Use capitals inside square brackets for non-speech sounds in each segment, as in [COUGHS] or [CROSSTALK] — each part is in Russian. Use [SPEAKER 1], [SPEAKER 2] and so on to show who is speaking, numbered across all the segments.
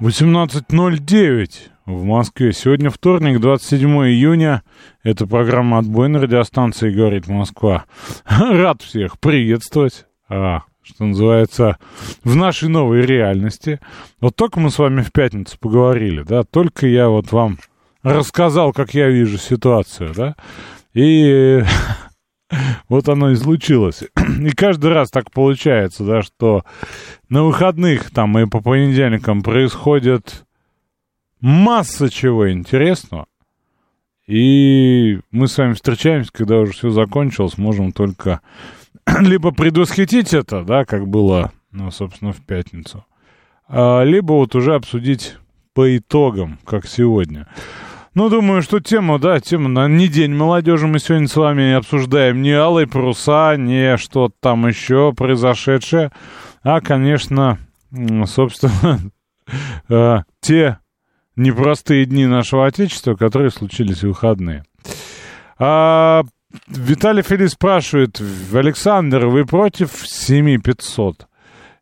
[SPEAKER 1] 18.09 в Москве. Сегодня вторник, 27 июня. Это программа «Отбой» на радиостанции «Говорит Москва». [LAUGHS] Рад всех приветствовать. А, что называется, в нашей новой реальности. Вот только мы с вами в пятницу поговорили, да, только я вот вам рассказал, как я вижу ситуацию, да, и [LAUGHS] вот оно и случилось. [CLEARS THROAT] И каждый раз так получается, да, что на выходных там и по понедельникам происходит масса чего интересного. И мы с вами встречаемся, когда уже все закончилось, можем только [CLEARS THROAT] либо предвосхитить это, да, как было, ну, собственно, в пятницу, а, либо вот уже обсудить по итогам, как сегодня. Ну, думаю, что тема, да, тема на не день молодежи мы сегодня с вами обсуждаем. Не алые паруса, не что-то там еще произошедшее, а, конечно, собственно, [LAUGHS] э, те непростые дни нашего Отечества, которые случились в выходные. А, Виталий Филипп спрашивает, Александр, вы против 7500?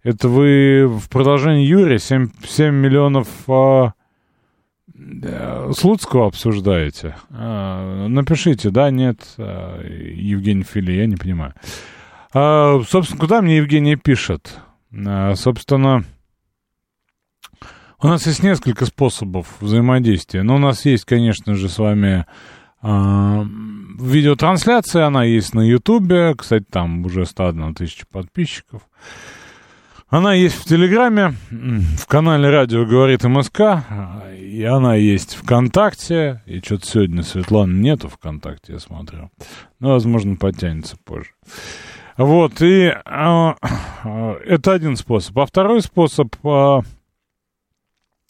[SPEAKER 1] Это вы в продолжении Юрия 7, 7 миллионов а, Слуцкого обсуждаете? А, напишите, да, нет, а, Евгений Фили, я не понимаю. А, собственно, куда мне Евгений пишет? Собственно, у нас есть несколько способов взаимодействия. Но у нас есть, конечно же, с вами видеотрансляция, она есть на Ютубе. Кстати, там уже 101 тысяча подписчиков. Она есть в Телеграме, в канале радио «Говорит МСК», и она есть ВКонтакте, и что-то сегодня Светланы нету ВКонтакте, я смотрю. Но, возможно, подтянется позже. Вот, и э, это один способ. А второй способ э,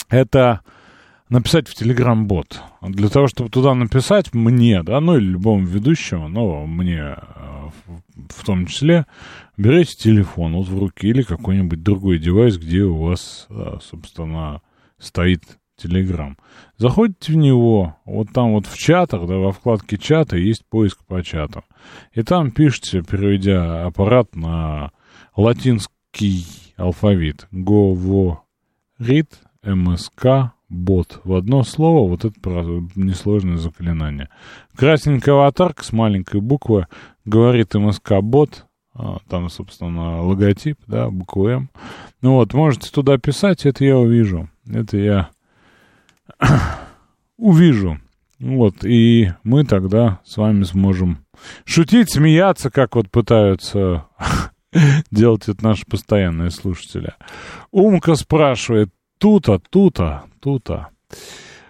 [SPEAKER 1] это написать в Телеграм-бот. Для того, чтобы туда написать мне, да, ну или любому ведущему, но мне э, в том числе, берете телефон вот в руки или какой-нибудь другой девайс, где у вас, э, собственно, стоит Телеграм. Заходите в него, вот там вот в чатах, да, во вкладке чата есть поиск по чату. И там пишите, переведя аппарат на латинский алфавит. Говорит МСК бот. В одно слово вот это несложное заклинание. Красненькая аватарка с маленькой буквы говорит МСК бот. А, там, собственно, логотип, да, букву М. Ну вот, можете туда писать, это я увижу. Это я [COUGHS] увижу. Вот, и мы тогда с вами сможем шутить, смеяться, как вот пытаются [LAUGHS] делать это наши постоянные слушатели. Умка спрашивает, тута, тута, тута.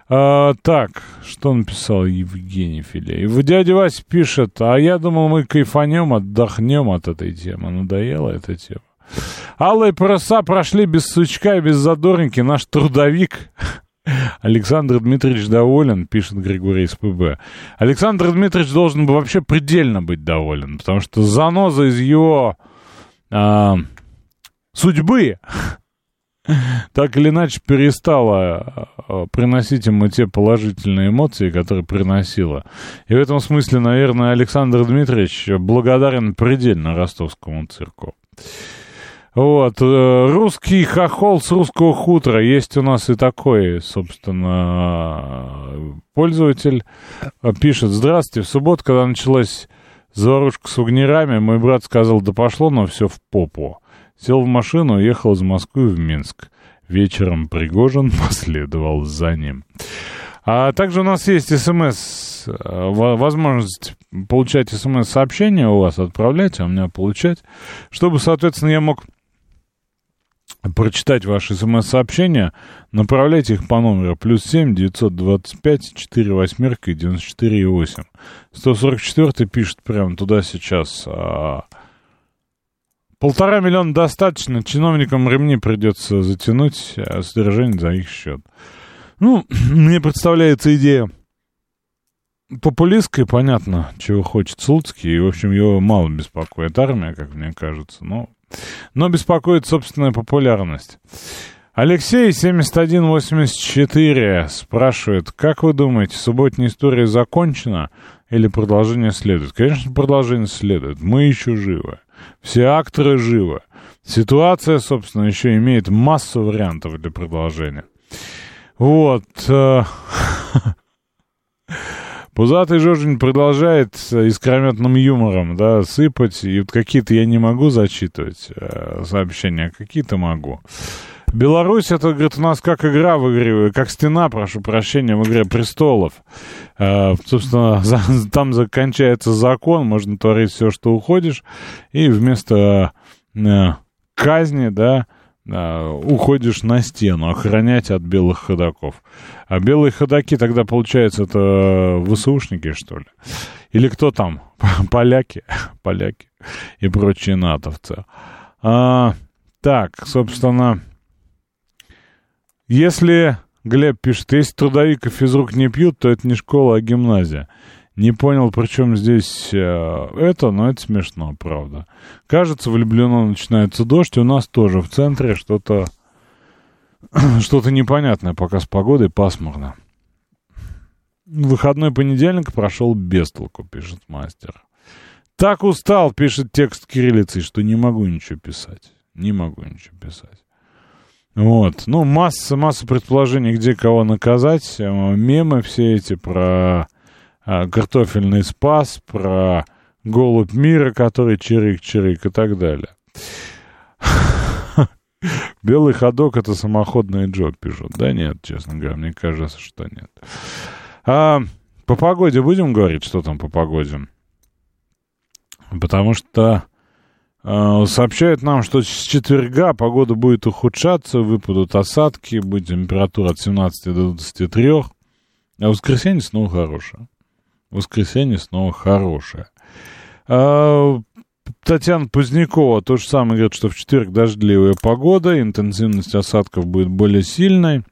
[SPEAKER 1] А, так, что написал Евгений Филеев? Дядя Вася пишет, а я думал, мы кайфанем, отдохнем от этой темы. Надоела эта тема. Алые паруса прошли без сучка и без задорники. Наш трудовик [LAUGHS] Александр Дмитриевич доволен, пишет Григорий СПБ. Александр Дмитриевич должен бы вообще предельно быть доволен, потому что заноза из его а, судьбы [LAUGHS] так или иначе перестала а, приносить ему те положительные эмоции, которые приносила. И в этом смысле, наверное, Александр Дмитриевич благодарен предельно ростовскому цирку. Вот, э, русский хохол с русского хутора. Есть у нас и такой, собственно, пользователь. Пишет, здравствуйте, в субботу, когда началась заварушка с огнерами, мой брат сказал, да пошло, но все в попу. Сел в машину, уехал из Москвы в Минск. Вечером Пригожин [LAUGHS] последовал за ним. А также у нас есть смс, э, возможность получать смс-сообщения у вас, отправлять, а у меня получать, чтобы, соответственно, я мог прочитать ваши смс-сообщения, направляйте их по номеру плюс семь девятьсот двадцать пять четыре восьмерка и девяносто четыре восемь. Сто сорок четвертый пишет прямо туда сейчас. А, Полтора миллиона достаточно, чиновникам ремни придется затянуть, а содержание за их счет. Ну, [CLEARS THROAT] мне представляется идея популистская, понятно, чего хочет Слуцкий, и, в общем, его мало беспокоит армия, как мне кажется, но, но беспокоит собственная популярность. Алексей 7184 спрашивает, как вы думаете, субботняя история закончена или продолжение следует? Конечно, продолжение следует. Мы еще живы. Все акторы живы. Ситуация, собственно, еще имеет массу вариантов для продолжения. Вот. Э, [LAUGHS] Пузатый Жожень продолжает искрометным юмором, да, сыпать, и вот какие-то я не могу зачитывать э, сообщения, а какие-то могу. Беларусь, это, говорит, у нас как игра в игре, как стена, прошу прощения, в игре престолов. Э, собственно, [LAUGHS] за, там закончается закон, можно творить все, что уходишь, и вместо э, казни, да, э, уходишь на стену, охранять от белых ходаков. А белые ходаки тогда, получается, это ВСУшники, что ли? Или кто там? [LAUGHS] Поляки, [LAUGHS] поляки и прочие натовцы. А, так, собственно, если, Глеб пишет, если трудовик и физрук не пьют, то это не школа, а гимназия. Не понял, при чем здесь э, это, но это смешно, правда. Кажется, влюблено начинается дождь, у нас тоже в центре что-то [CLEARS THROAT] что-то непонятное пока с погодой, пасмурно. Выходной понедельник прошел без толку, пишет мастер. Так устал, пишет текст кириллицей, что не могу ничего писать. Не могу ничего писать. Вот. Ну, масса, масса предположений, где кого наказать. Э, мемы все эти про а, картофельный спас, про голубь мира, который чирик-чирик и так далее. [LAUGHS] Белый ходок — это самоходный Джо, пишут. Да нет, честно говоря, мне кажется, что нет. А, по погоде будем говорить, что там по погоде? Потому что сообщают нам, что с четверга погода будет ухудшаться, выпадут осадки, будет температура от 17 до 23, а воскресенье снова хорошее. Воскресенье снова хорошее. А, Татьяна Позднякова то же самое говорит, что в четверг дождливая погода, интенсивность осадков будет более сильной.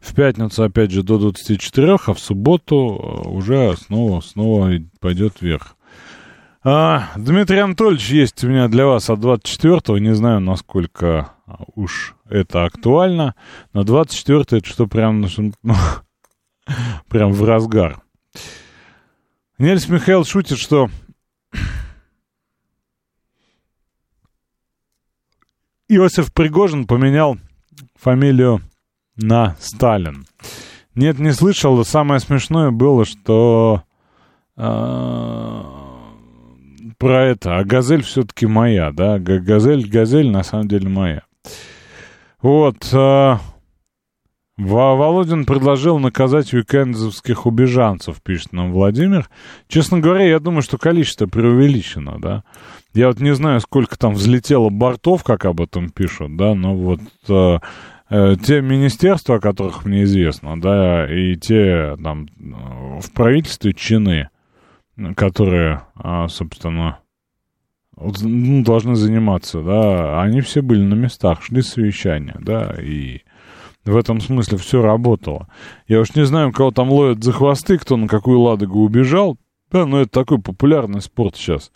[SPEAKER 1] В пятницу, опять же, до 24, а в субботу а, уже снова, снова пойдет вверх. А, Дмитрий Анатольевич, есть у меня для вас от 24-го, не знаю, насколько уж это актуально, но 24 это что прям, ну, [LAUGHS] прям в разгар. Нельс Михаил шутит, что Иосиф Пригожин поменял фамилию на Сталин. Нет, не слышал. Самое смешное было, что э, про это. А газель все-таки моя, да? Газель, газель на самом деле моя. Вот. Э, Володин предложил наказать уикендовских убежанцев, пишет нам Владимир. Честно говоря, я думаю, что количество преувеличено, да. Я вот не знаю, сколько там взлетело бортов, как об этом пишут, да, но вот э, э, те министерства, о которых мне известно, да, и те там в правительстве чины, которые, э, собственно, ну, должны заниматься, да, они все были на местах, шли совещания, да, и в этом смысле все работало. Я уж не знаю, кого там ловят за хвосты, кто на какую ладогу убежал. Да, но это такой популярный спорт сейчас.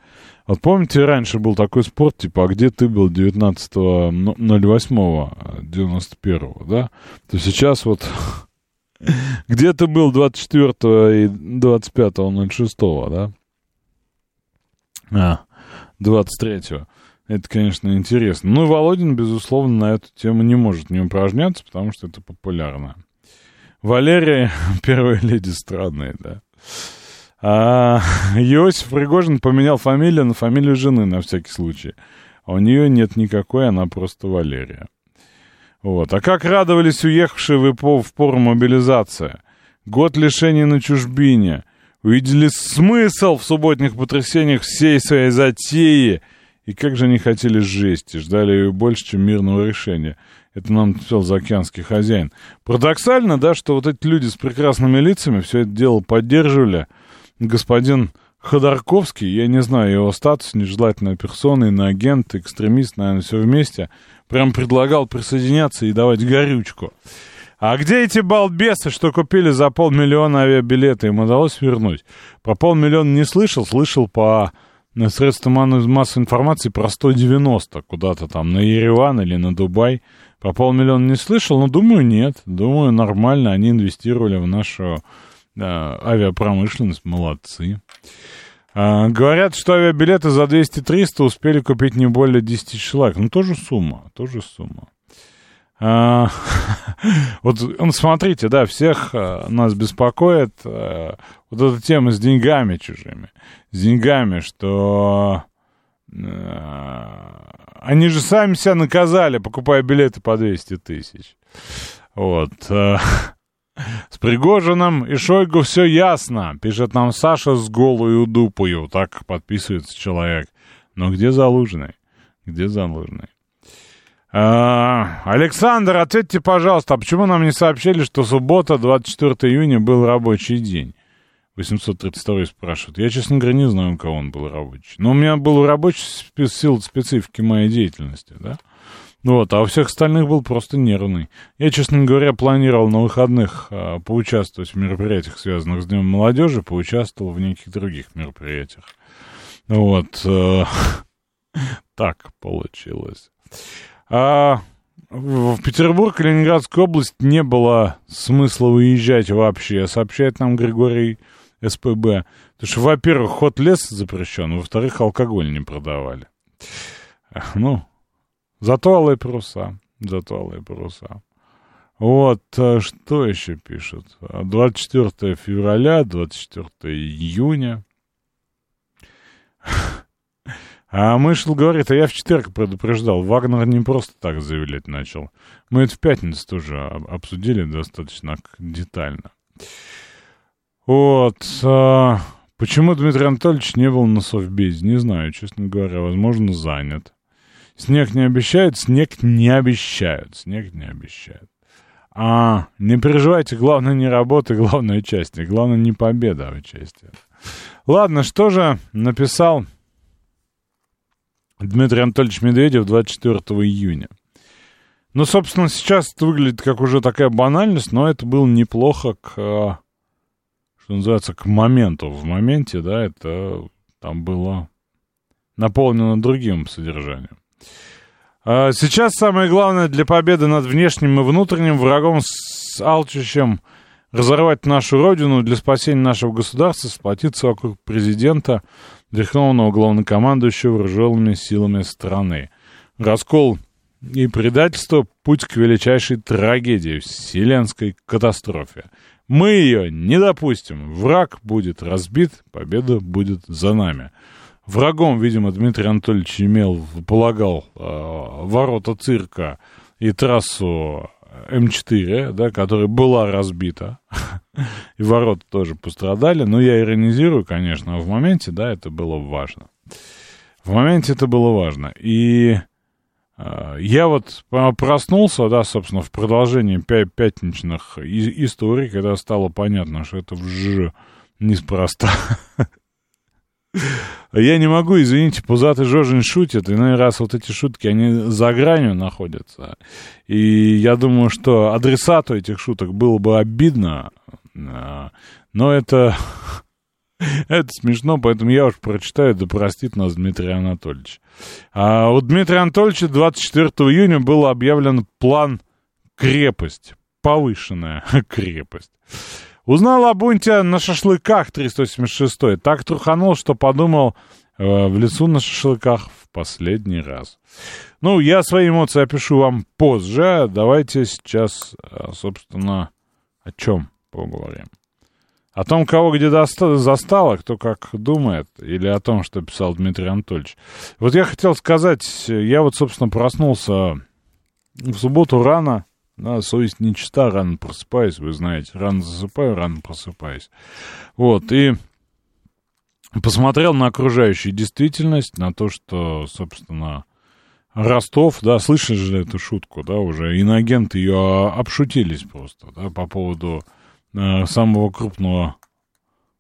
[SPEAKER 1] Вот помните, раньше был такой спорт, типа, а где ты был 19.08.91, да? То сейчас вот [LAUGHS] где ты был 24 и 25.06, да? А, 23 -го. Это, конечно, интересно. Ну, Володин, безусловно, на эту тему не может не упражняться, потому что это популярно. Валерия, [LAUGHS] первая леди страны, да. А [LAUGHS] Иосиф Пригожин поменял фамилию на фамилию жены на всякий случай. А у нее нет никакой, она просто Валерия. Вот. А как радовались уехавшие в, в пору мобилизации? Год лишений на чужбине. Увидели смысл в субботних потрясениях всей своей затеи — и как же они хотели жести, ждали ее больше, чем мирного решения. Это нам написал заокеанский хозяин. Парадоксально, да, что вот эти люди с прекрасными лицами все это дело поддерживали. Господин Ходорковский, я не знаю его статус, нежелательная персона, иноагент, экстремист, наверное, все вместе, прям предлагал присоединяться и давать горючку. А где эти балбесы, что купили за полмиллиона авиабилеты? Им удалось вернуть. По полмиллиона не слышал, слышал по средствам массовой информации про 190 куда-то там на Ереван или на Дубай. По полмиллиона не слышал, но думаю, нет. Думаю, нормально. Они инвестировали в нашу э, авиапромышленность. Молодцы. А, говорят, что авиабилеты за 200-300 успели купить не более 10 человек. Ну, тоже сумма, тоже сумма. А, [LAUGHS] вот, ну, смотрите, да, всех а, нас беспокоит вот эта тема с деньгами чужими. С деньгами, что они же сами себя наказали, покупая билеты по 200 тысяч. Вот. [LAUGHS] С Пригожиным и Шойгу все ясно, пишет нам Саша с голую дупою. Так подписывается человек. Но где Залужный? Где Залужный? А, Александр, ответьте, пожалуйста, а почему нам не сообщили, что суббота, 24 июня, был рабочий день? 832 спрашивает. Я, честно говоря, не знаю, у кого он был рабочий. Но у меня был рабочий в силу специфики моей деятельности, да? Вот, а у всех остальных был просто нервный. Я, честно говоря, планировал на выходных а, поучаствовать в мероприятиях, связанных с Днем молодежи, поучаствовал в неких других мероприятиях. Вот. Э, [LAUGHS] так получилось. А в Петербург, Ленинградскую область не было смысла уезжать вообще, сообщает нам Григорий СПБ. Потому что, во-первых, ход лес запрещен, во-вторых, алкоголь не продавали. Ну, Зато алые паруса. Зато алые паруса. Вот, а что еще пишут? 24 февраля, 24 июня. А Мышел говорит, а я в четверг предупреждал. Вагнер не просто так заявлять начал. Мы это в пятницу тоже обсудили достаточно детально. Вот. А, почему Дмитрий Анатольевич не был на Совбезе? Не знаю, честно говоря. Возможно, занят. Снег не обещают, снег не обещают, снег не обещают. А, не переживайте, главное не работа, [LAUGHS] главное участие. Главное не победа, а участие. Ладно, что же написал Дмитрий Анатольевич Медведев 24 июня? Ну, собственно, сейчас это выглядит как уже такая банальность, но это было неплохо к, что называется, к моменту. В моменте, да, это там было наполнено другим содержанием. А, сейчас самое главное для победы над внешним и внутренним врагом с алчущим разорвать нашу родину для спасения нашего государства, сплотиться вокруг президента, верховного главнокомандующего вооруженными силами страны. Раскол и предательство — путь к величайшей трагедии, вселенской катастрофе. Мы ее не допустим. Враг будет разбит, победа будет за нами. Врагом, видимо, Дмитрий Анатольевич имел, полагал, э, ворота цирка и трассу М4, да, которая была разбита, [LAUGHS] и ворота тоже пострадали, но я иронизирую, конечно, в моменте, да, это было важно. В моменте это было важно. И э, я вот проснулся, да, собственно, в продолжении пятничных историй, когда стало понятно, что это вж неспроста. [LAUGHS] Я не могу, извините, пузатый Жожин шутит, иной раз вот эти шутки, они за гранью находятся. И я думаю, что адресату этих шуток было бы обидно, а, но это, [LAUGHS] это смешно, поэтому я уж прочитаю, да простит нас Дмитрий Анатольевич. А у Дмитрия Анатольевича 24 июня был объявлен план крепость, повышенная [LAUGHS] крепость. Узнал о бунте на шашлыках 386-й. Так труханул, что подумал э, в лесу на шашлыках в последний раз. Ну, я свои эмоции опишу вам позже. Давайте сейчас, э, собственно, о чем поговорим. О том, кого где застало, кто как думает, или о том, что писал Дмитрий Анатольевич. Вот я хотел сказать, я вот, собственно, проснулся в субботу рано, да, совесть нечиста, рано просыпаюсь, вы знаете. Рано засыпаю, рано просыпаюсь. Вот, и посмотрел на окружающую действительность, на то, что, собственно, Ростов, да, слышали же эту шутку, да, уже иноагенты ее обшутились просто, да, по поводу э, самого крупного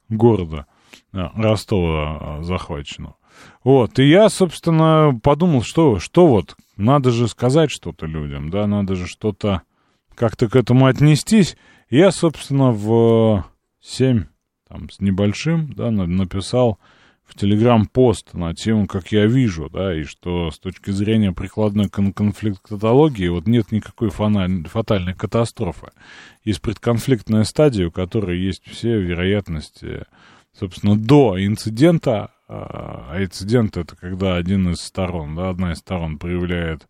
[SPEAKER 1] города Ростова захваченного. Вот, и я, собственно, подумал, что, что вот, надо же сказать что-то людям, да, надо же что-то как-то к этому отнестись. Я, собственно, в 7 там, с небольшим, да, написал в Телеграм-пост на тему, как я вижу, да, и что с точки зрения прикладной кон конфликтологии вот нет никакой фатальной катастрофы. Есть предконфликтная стадия, у которой есть все вероятности, собственно, до инцидента, а, а инцидент это когда один из сторон, да, одна из сторон проявляет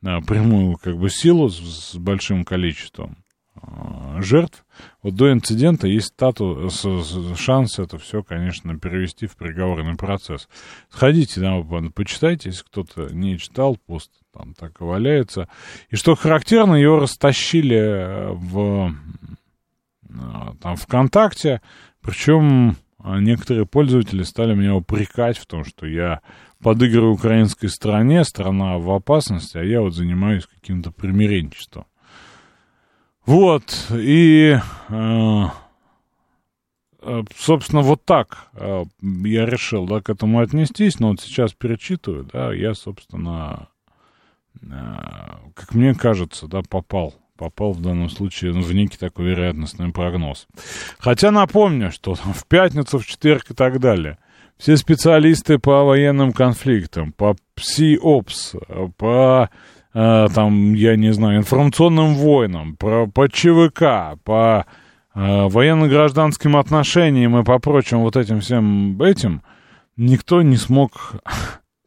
[SPEAKER 1] прямую как бы силу с, с большим количеством а, жертв. Вот до инцидента есть статус, шанс это все, конечно, перевести в приговорный процесс. Сходите, да, почитайте, если кто-то не читал, пост там так и валяется. И что характерно, его растащили э, в э, там ВКонтакте, причем некоторые пользователи стали меня упрекать в том, что я подыгрываю украинской стране, страна в опасности, а я вот занимаюсь каким-то примиренчеством. Вот, и, э, э, собственно, вот так э, я решил, да, к этому отнестись, но вот сейчас перечитываю, да, я, собственно, как мне кажется, да, попал, попал в данном случае в некий такой вероятностный прогноз. Хотя напомню, что в пятницу, в четверг и так далее – все специалисты по военным конфликтам, по ПСИОПС, по э, там, я не знаю, информационным войнам, про, по ЧВК, по э, военно-гражданским отношениям и по прочим вот этим всем этим, никто не смог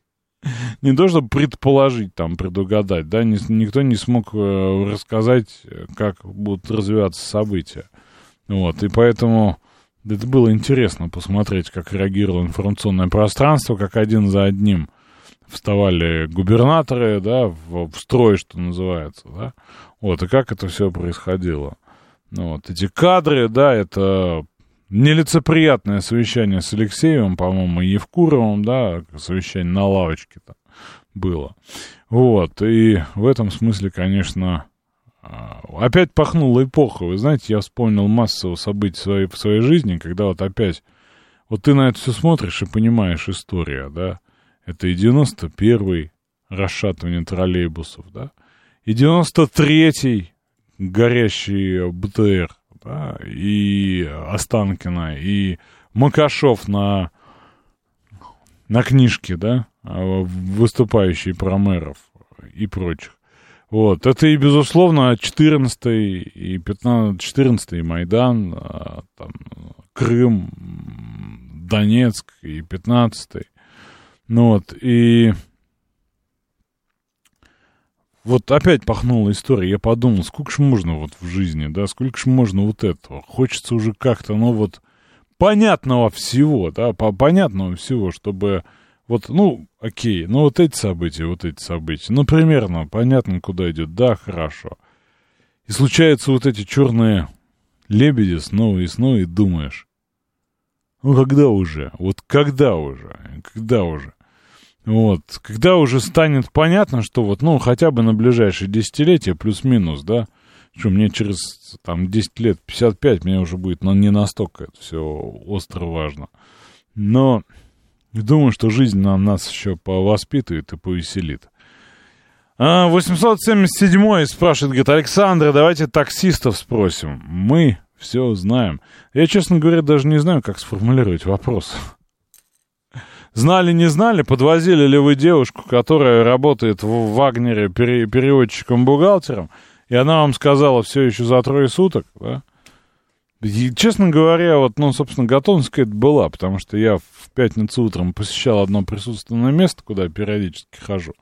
[SPEAKER 1] [LAUGHS] не то, чтобы предположить, там, предугадать, да, не, никто не смог э, рассказать, как будут развиваться события. Вот, и поэтому это было интересно посмотреть, как реагировало информационное пространство, как один за одним вставали губернаторы, да, в, в строй, что называется, да, вот, и как это все происходило. Ну, вот, эти кадры, да, это нелицеприятное совещание с Алексеевым, по-моему, и Евкуровым, да, совещание на лавочке там было. Вот, и в этом смысле, конечно, опять пахнула эпоха. Вы знаете, я вспомнил массу событий своей, в своей жизни, когда вот опять... Вот ты на это все смотришь и понимаешь история, да? Это и 91-й расшатывание троллейбусов, да? И 93-й горящий БТР, да? И Останкина, и Макашов на, на книжке, да? А, выступающий про мэров и прочих. Вот, это и, безусловно, 14 и 15, 14 Майдан, а, там, Крым, Донецк и 15 Ну вот, и вот опять пахнула история. Я подумал, сколько ж можно вот в жизни, да, сколько ж можно вот этого. Хочется уже как-то, ну вот, понятного всего, да, понятного всего, чтобы вот, ну, окей, ну вот эти события, вот эти события, ну, примерно, понятно, куда идет, да, хорошо. И случаются вот эти черные лебеди снова и снова, и думаешь, ну, когда уже, вот когда уже, когда уже. Вот, когда уже станет понятно, что вот, ну, хотя бы на ближайшие десятилетия, плюс-минус, да, что мне через, там, 10 лет, 55, мне уже будет, но не настолько это все остро важно. Но Думаю, что жизнь на нас еще повоспитывает и повеселит. А, 877 спрашивает, говорит, Александр, давайте таксистов спросим. Мы все знаем. Я, честно говоря, даже не знаю, как сформулировать вопрос. Знали, не знали, подвозили ли вы девушку, которая работает в Вагнере переводчиком-бухгалтером, и она вам сказала все еще за трое суток, да? И, честно говоря, вот, ну, собственно, готовность какая-то была, потому что я в пятницу утром посещал одно присутственное место, куда я периодически хожу.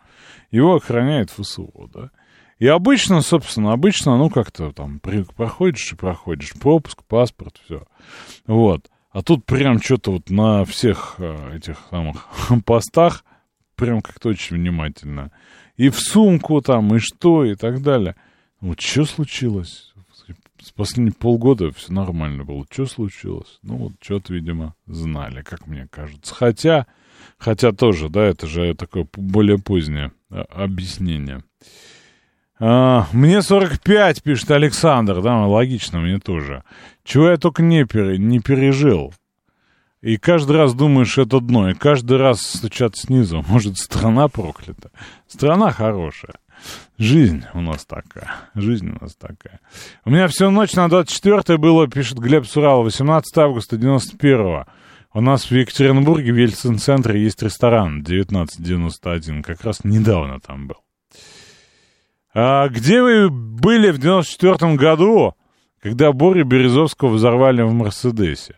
[SPEAKER 1] Его охраняет ФСУ, да. И обычно, собственно, обычно, ну, как-то там проходишь и проходишь. Пропуск, паспорт, все. Вот. А тут прям что-то вот на всех э, этих самых [LAUGHS] постах прям как-то очень внимательно. И в сумку там, и что, и так далее. Вот что случилось? Последние полгода все нормально было. Что случилось? Ну, вот что-то, видимо, знали, как мне кажется. Хотя, хотя тоже, да, это же такое более позднее а, объяснение. А, мне 45, пишет Александр, да, логично, мне тоже. Чего я только не, пере, не пережил. И каждый раз думаешь, это дно, и каждый раз стучат снизу. [LAUGHS] Может, страна проклята? Страна хорошая. Жизнь у нас такая. Жизнь у нас такая. У меня всю ночь на 24 было, пишет Глеб Сурал, 18 августа 91 У нас в Екатеринбурге, в Ельцин-центре, есть ресторан 1991. Как раз недавно там был. А где вы были в 94 году, когда Борю Березовского взорвали в Мерседесе?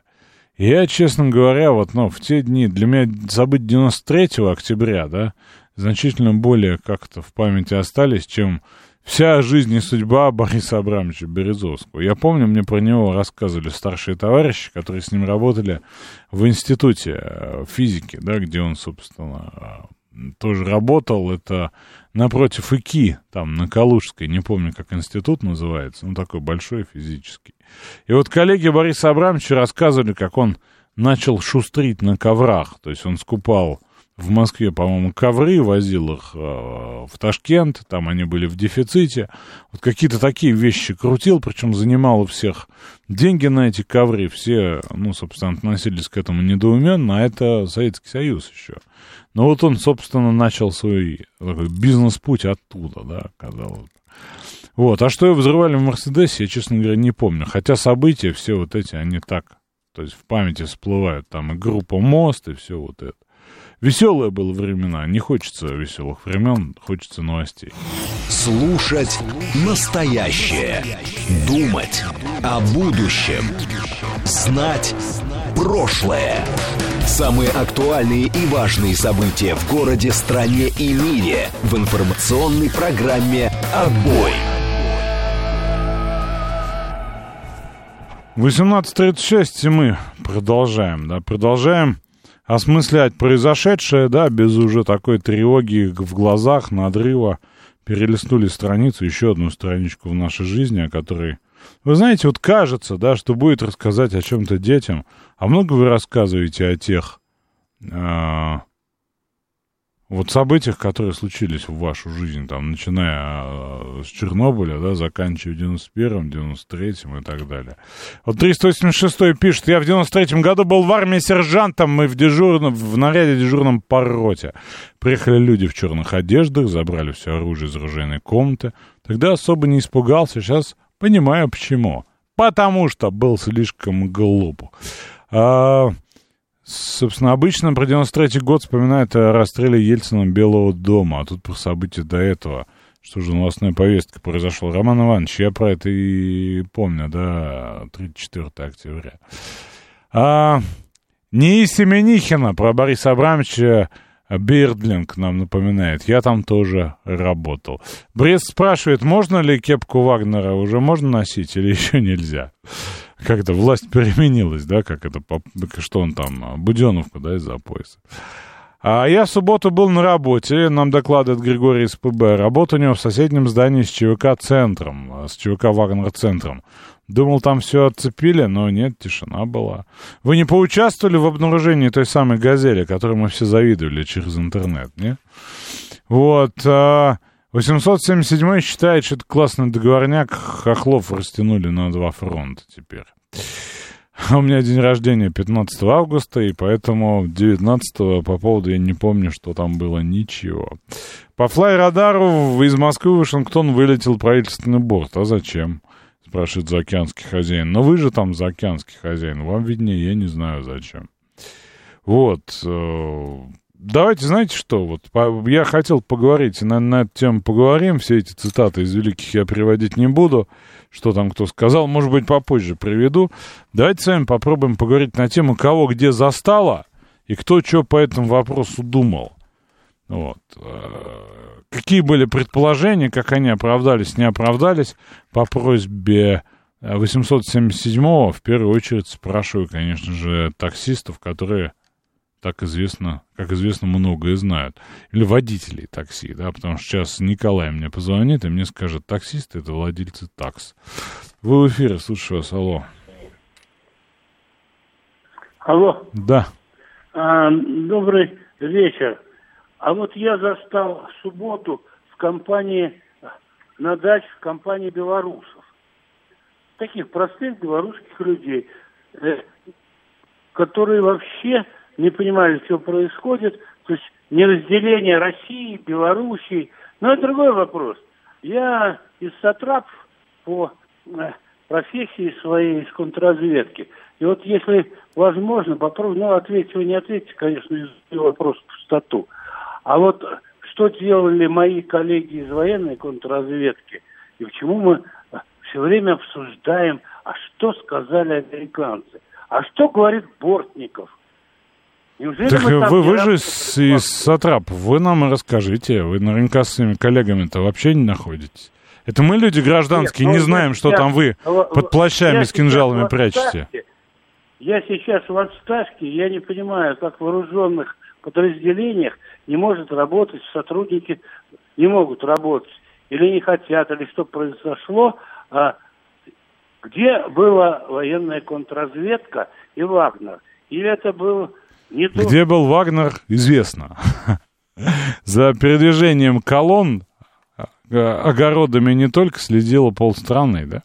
[SPEAKER 1] Я, честно говоря, вот, ну, в те дни, для меня события 93 октября, да, значительно более как-то в памяти остались, чем вся жизнь и судьба Бориса Абрамовича Березовского. Я помню, мне про него рассказывали старшие товарищи, которые с ним работали в институте э, физики, да, где он, собственно, тоже работал. Это напротив ИКИ, там, на Калужской, не помню, как институт называется, ну, такой большой физический. И вот коллеги Бориса Абрамовича рассказывали, как он начал шустрить на коврах, то есть он скупал в Москве, по-моему, ковры, возил их э, в Ташкент, там они были в дефиците. Вот какие-то такие вещи крутил, причем занимал у всех деньги на эти ковры. Все, ну, собственно, относились к этому недоуменно, а это Советский Союз еще. Но вот он, собственно, начал свой бизнес-путь оттуда, да, казалось Вот, а что его взрывали в Мерседесе, я, честно говоря, не помню. Хотя события все вот эти, они так, то есть в памяти всплывают. Там и группа «Мост», и все вот это. Веселые было времена. Не хочется веселых времен, хочется новостей.
[SPEAKER 2] Слушать настоящее. Думать о будущем. Знать прошлое. Самые актуальные и важные события в городе, стране и мире в информационной программе «Отбой».
[SPEAKER 1] 18.36 мы продолжаем, да, продолжаем осмыслять произошедшее, да, без уже такой тревоги в глазах, надрыва. Перелистнули страницу, еще одну страничку в нашей жизни, о которой... Вы знаете, вот кажется, да, что будет рассказать о чем-то детям, а много вы рассказываете о тех э, вот событиях, которые случились в вашу жизнь, там, начиная э, с Чернобыля, да, заканчивая 91-м, 93-м и так далее. Вот 386 пишет, я в 93-м году был в армии сержантом, мы в дежурном, в наряде дежурном по роте. Приехали люди в черных одеждах, забрали все оружие из оружейной комнаты. Тогда особо не испугался, сейчас понимаю почему. Потому что был слишком глуп. А, Собственно, обычно про 93 год вспоминают о расстреле Ельцином Белого дома, а тут про события до этого. Что же новостная повестка произошла? Роман Иванович, я про это и помню, да, 34 октября. А, не Семенихина, про Бориса Абрамовича Бирдлинг нам напоминает. Я там тоже работал. Брест спрашивает, можно ли кепку Вагнера уже можно носить или [LAUGHS] еще нельзя? Как-то власть переменилась, да, как это, что он там, а, Буденовку, да, из-за пояса. А я в субботу был на работе, нам докладывает Григорий из ПБ. Работа у него в соседнем здании с ЧВК-центром, а, с ЧВК Вагнер-центром. Думал, там все отцепили, но нет, тишина была. Вы не поучаствовали в обнаружении той самой «Газели», которой мы все завидовали через интернет, не? Вот, а... 877 считает, что это классный договорняк. Хохлов растянули на два фронта теперь. А у меня день рождения 15 августа, и поэтому 19 по поводу я не помню, что там было ничего. По флай-радару из Москвы в Вашингтон вылетел правительственный борт. А зачем? Спрашивает заокеанский хозяин. Но вы же там заокеанский хозяин. Вам виднее, я не знаю зачем. Вот. Э, давайте, знаете что, вот я хотел поговорить, на, на эту тему поговорим, все эти цитаты из великих я приводить не буду, что там кто сказал, может быть, попозже приведу. Давайте с вами попробуем поговорить на тему, кого где застало и кто что по этому вопросу думал. Вот. Э, какие были предположения, как они оправдались, не оправдались по просьбе 877-го, в первую очередь спрашиваю, конечно же, таксистов, которые так известно, как известно, многое знают. Или водителей такси, да, потому что сейчас Николай мне позвонит и мне скажет, таксисты — это владельцы такс. Вы в эфире, слушаю вас, алло.
[SPEAKER 3] Алло.
[SPEAKER 1] Да.
[SPEAKER 3] А, добрый вечер. А вот я застал в субботу в компании, на даче в компании белорусов. Таких простых белорусских людей. Э, которые вообще не понимали, что происходит. То есть неразделение России, Белоруссии. Но это другой вопрос. Я из Сатрап по э, профессии своей из контрразведки. И вот если возможно, попробую, ну, ответьте вы не ответите, конечно, из вопрос в пустоту. А вот что делали мои коллеги из военной контрразведки, и почему мы все время обсуждаем, а что сказали американцы, а что говорит Бортников –
[SPEAKER 1] Неужели так вы, вы, вы же из, из Сатрап, вы нам и расскажите, вы наверняка с своими коллегами-то вообще не находитесь. Это мы люди гражданские, Нет, не ну, знаем, что я, там вы под плащами с кинжалами прячете.
[SPEAKER 3] Я сейчас в отставке, я не понимаю, как в вооруженных подразделениях не может работать сотрудники, не могут работать, или не хотят, или что произошло, а где была военная контрразведка и Вагнер? Или это был не
[SPEAKER 1] Где был Вагнер, известно. За передвижением колонн э, огородами не только следила полстраны, да?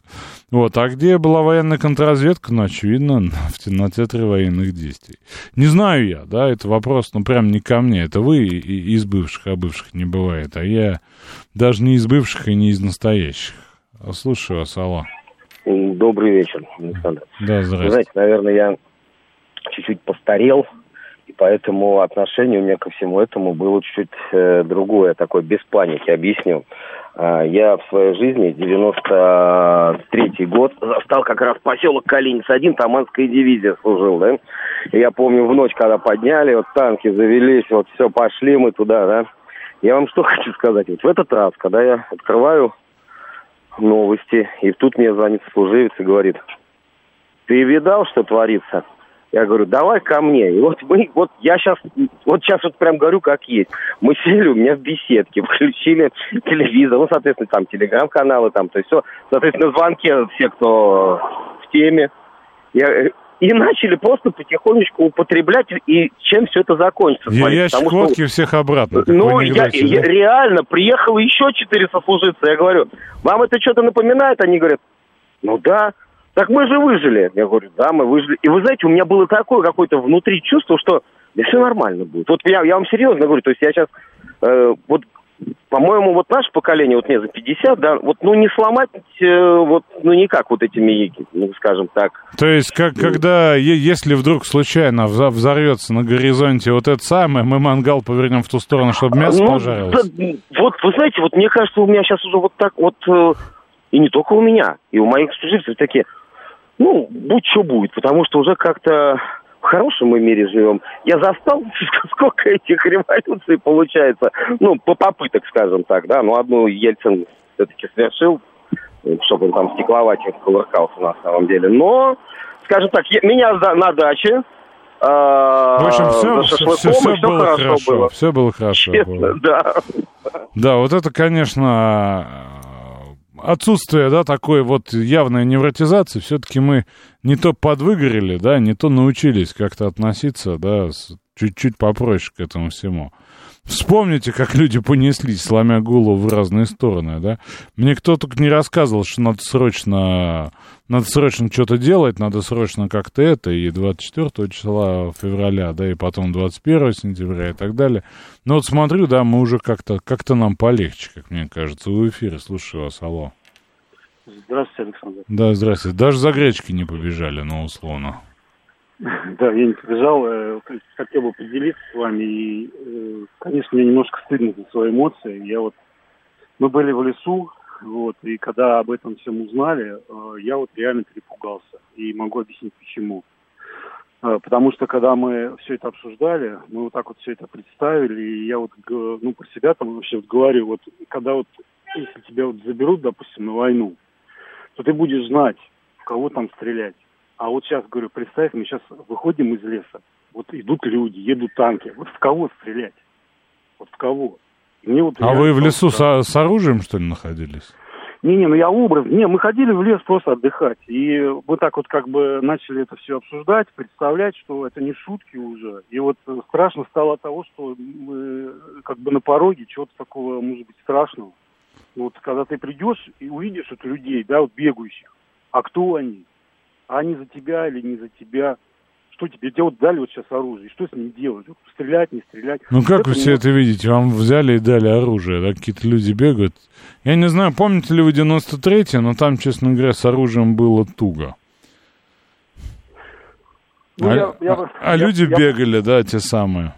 [SPEAKER 1] Вот, а где была военная контрразведка, ну, очевидно, в, на театре военных действий. Не знаю я, да, это вопрос, ну, прям не ко мне, это вы из бывших, а бывших не бывает, а я даже не из бывших и не из настоящих. Слушаю вас, алло.
[SPEAKER 4] Добрый вечер, Александр.
[SPEAKER 1] Да, здравствуйте.
[SPEAKER 4] Знаете, наверное, я чуть-чуть постарел, поэтому отношение у меня ко всему этому было чуть-чуть э, другое, такое без паники, объясню. Э, я в своей жизни 93-й год застал как раз поселок Калинец-1, Таманская дивизия служил, да. Я помню в ночь, когда подняли, вот танки завелись, вот все, пошли мы туда, да. Я вам что [LAUGHS] хочу сказать, вот в этот раз, когда я открываю новости, и тут мне звонит служивец и говорит, ты видал, что творится? Я говорю, давай ко мне. И вот мы, вот я сейчас, вот сейчас вот прям говорю, как есть. Мы сели у меня в беседке, [LAUGHS] включили телевизор, ну, соответственно, там телеграм-каналы, там, то есть все, соответственно, звонки все, кто в теме. Я, и начали просто потихонечку употреблять, и чем все это закончится.
[SPEAKER 1] Я ящик потому, водки что, всех обратно.
[SPEAKER 4] Ну, я, я, реально, приехало еще четыре сослуживца, я говорю, вам это что-то напоминает? Они говорят, ну да. Так мы же выжили. Я говорю, да, мы выжили. И вы знаете, у меня было такое какое-то внутри чувство, что да все нормально будет. Вот я, я вам серьезно говорю, то есть я сейчас, э, вот, по-моему, вот наше поколение, вот мне за 50, да, вот, ну, не сломать, э, вот, ну, никак вот этими, ну, скажем так.
[SPEAKER 1] То есть, как, когда, если вдруг случайно взорвется на горизонте вот это самое, мы мангал повернем в ту сторону, чтобы мясо ну, пожарилось? Да,
[SPEAKER 4] вот, вы знаете, вот мне кажется, у меня сейчас уже вот так вот, э, и не только у меня, и у моих служителей такие, ну, будь что будет, потому что уже как-то в хорошем мы мире живем. Я застал, [LAUGHS] сколько этих революций получается, ну, по попыток, скажем так, да, ну, одну Ельцин все-таки совершил, чтобы он там стекловать кувыркался на самом деле. Но, скажем так, я, меня на даче
[SPEAKER 1] а, в общем, все, все, все, все было хорошо, было. Все было хорошо. Честно, было.
[SPEAKER 4] да.
[SPEAKER 1] Да, вот это, конечно, отсутствие, да, такой вот явной невротизации, все-таки мы не то подвыгорели, да, не то научились как-то относиться, да, чуть-чуть попроще к этому всему. Вспомните, как люди понеслись, сломя голову в разные стороны, да? Мне кто-то не рассказывал, что надо срочно, надо срочно что-то делать, надо срочно как-то это, и 24 числа февраля, да, и потом 21 сентября и так далее. Но вот смотрю, да, мы уже как-то, как-то нам полегче, как мне кажется. В эфире, слушаю вас, алло.
[SPEAKER 5] Здравствуйте, Александр.
[SPEAKER 1] Да, здравствуйте. Даже за гречки не побежали, ну, условно.
[SPEAKER 5] Да, я не побежал, э, хотел бы поделиться с вами. И, э, конечно, мне немножко стыдно за свои эмоции. Я вот, мы были в лесу, вот, и когда об этом всем узнали, э, я вот реально перепугался. И могу объяснить почему. Потому что когда мы все это обсуждали, мы вот так вот все это представили, и я вот, ну, про себя там вообще вот говорю, вот, когда вот, если тебя вот заберут, допустим, на войну, то ты будешь знать, кого там стрелять а вот сейчас, говорю, представь, мы сейчас выходим из леса. Вот идут люди, едут танки. Вот в кого стрелять? Вот в кого?
[SPEAKER 1] мне вот а вы в лесу с, с оружием, что ли, находились?
[SPEAKER 5] Не-не, ну я образ. Не, мы ходили в лес просто отдыхать. И вот так вот как бы начали это все обсуждать, представлять, что это не шутки уже. И вот страшно стало от того, что мы как бы на пороге чего-то такого, может быть, страшного. Вот когда ты придешь и увидишь вот людей, да, вот бегающих, а кто они? А они за тебя или не за тебя, что тебе делать, дали вот сейчас оружие, что с ним делать? Вот стрелять, не стрелять?
[SPEAKER 1] Ну как
[SPEAKER 5] это
[SPEAKER 1] вы все это видите? Вам взяли и дали оружие, да? Какие-то люди бегают. Я не знаю, помните ли вы 93-й, но там, честно говоря, с оружием было туго.
[SPEAKER 5] Ну,
[SPEAKER 1] а
[SPEAKER 5] я- я-
[SPEAKER 1] а
[SPEAKER 5] я-
[SPEAKER 1] люди
[SPEAKER 5] я-
[SPEAKER 1] бегали, да, те самые.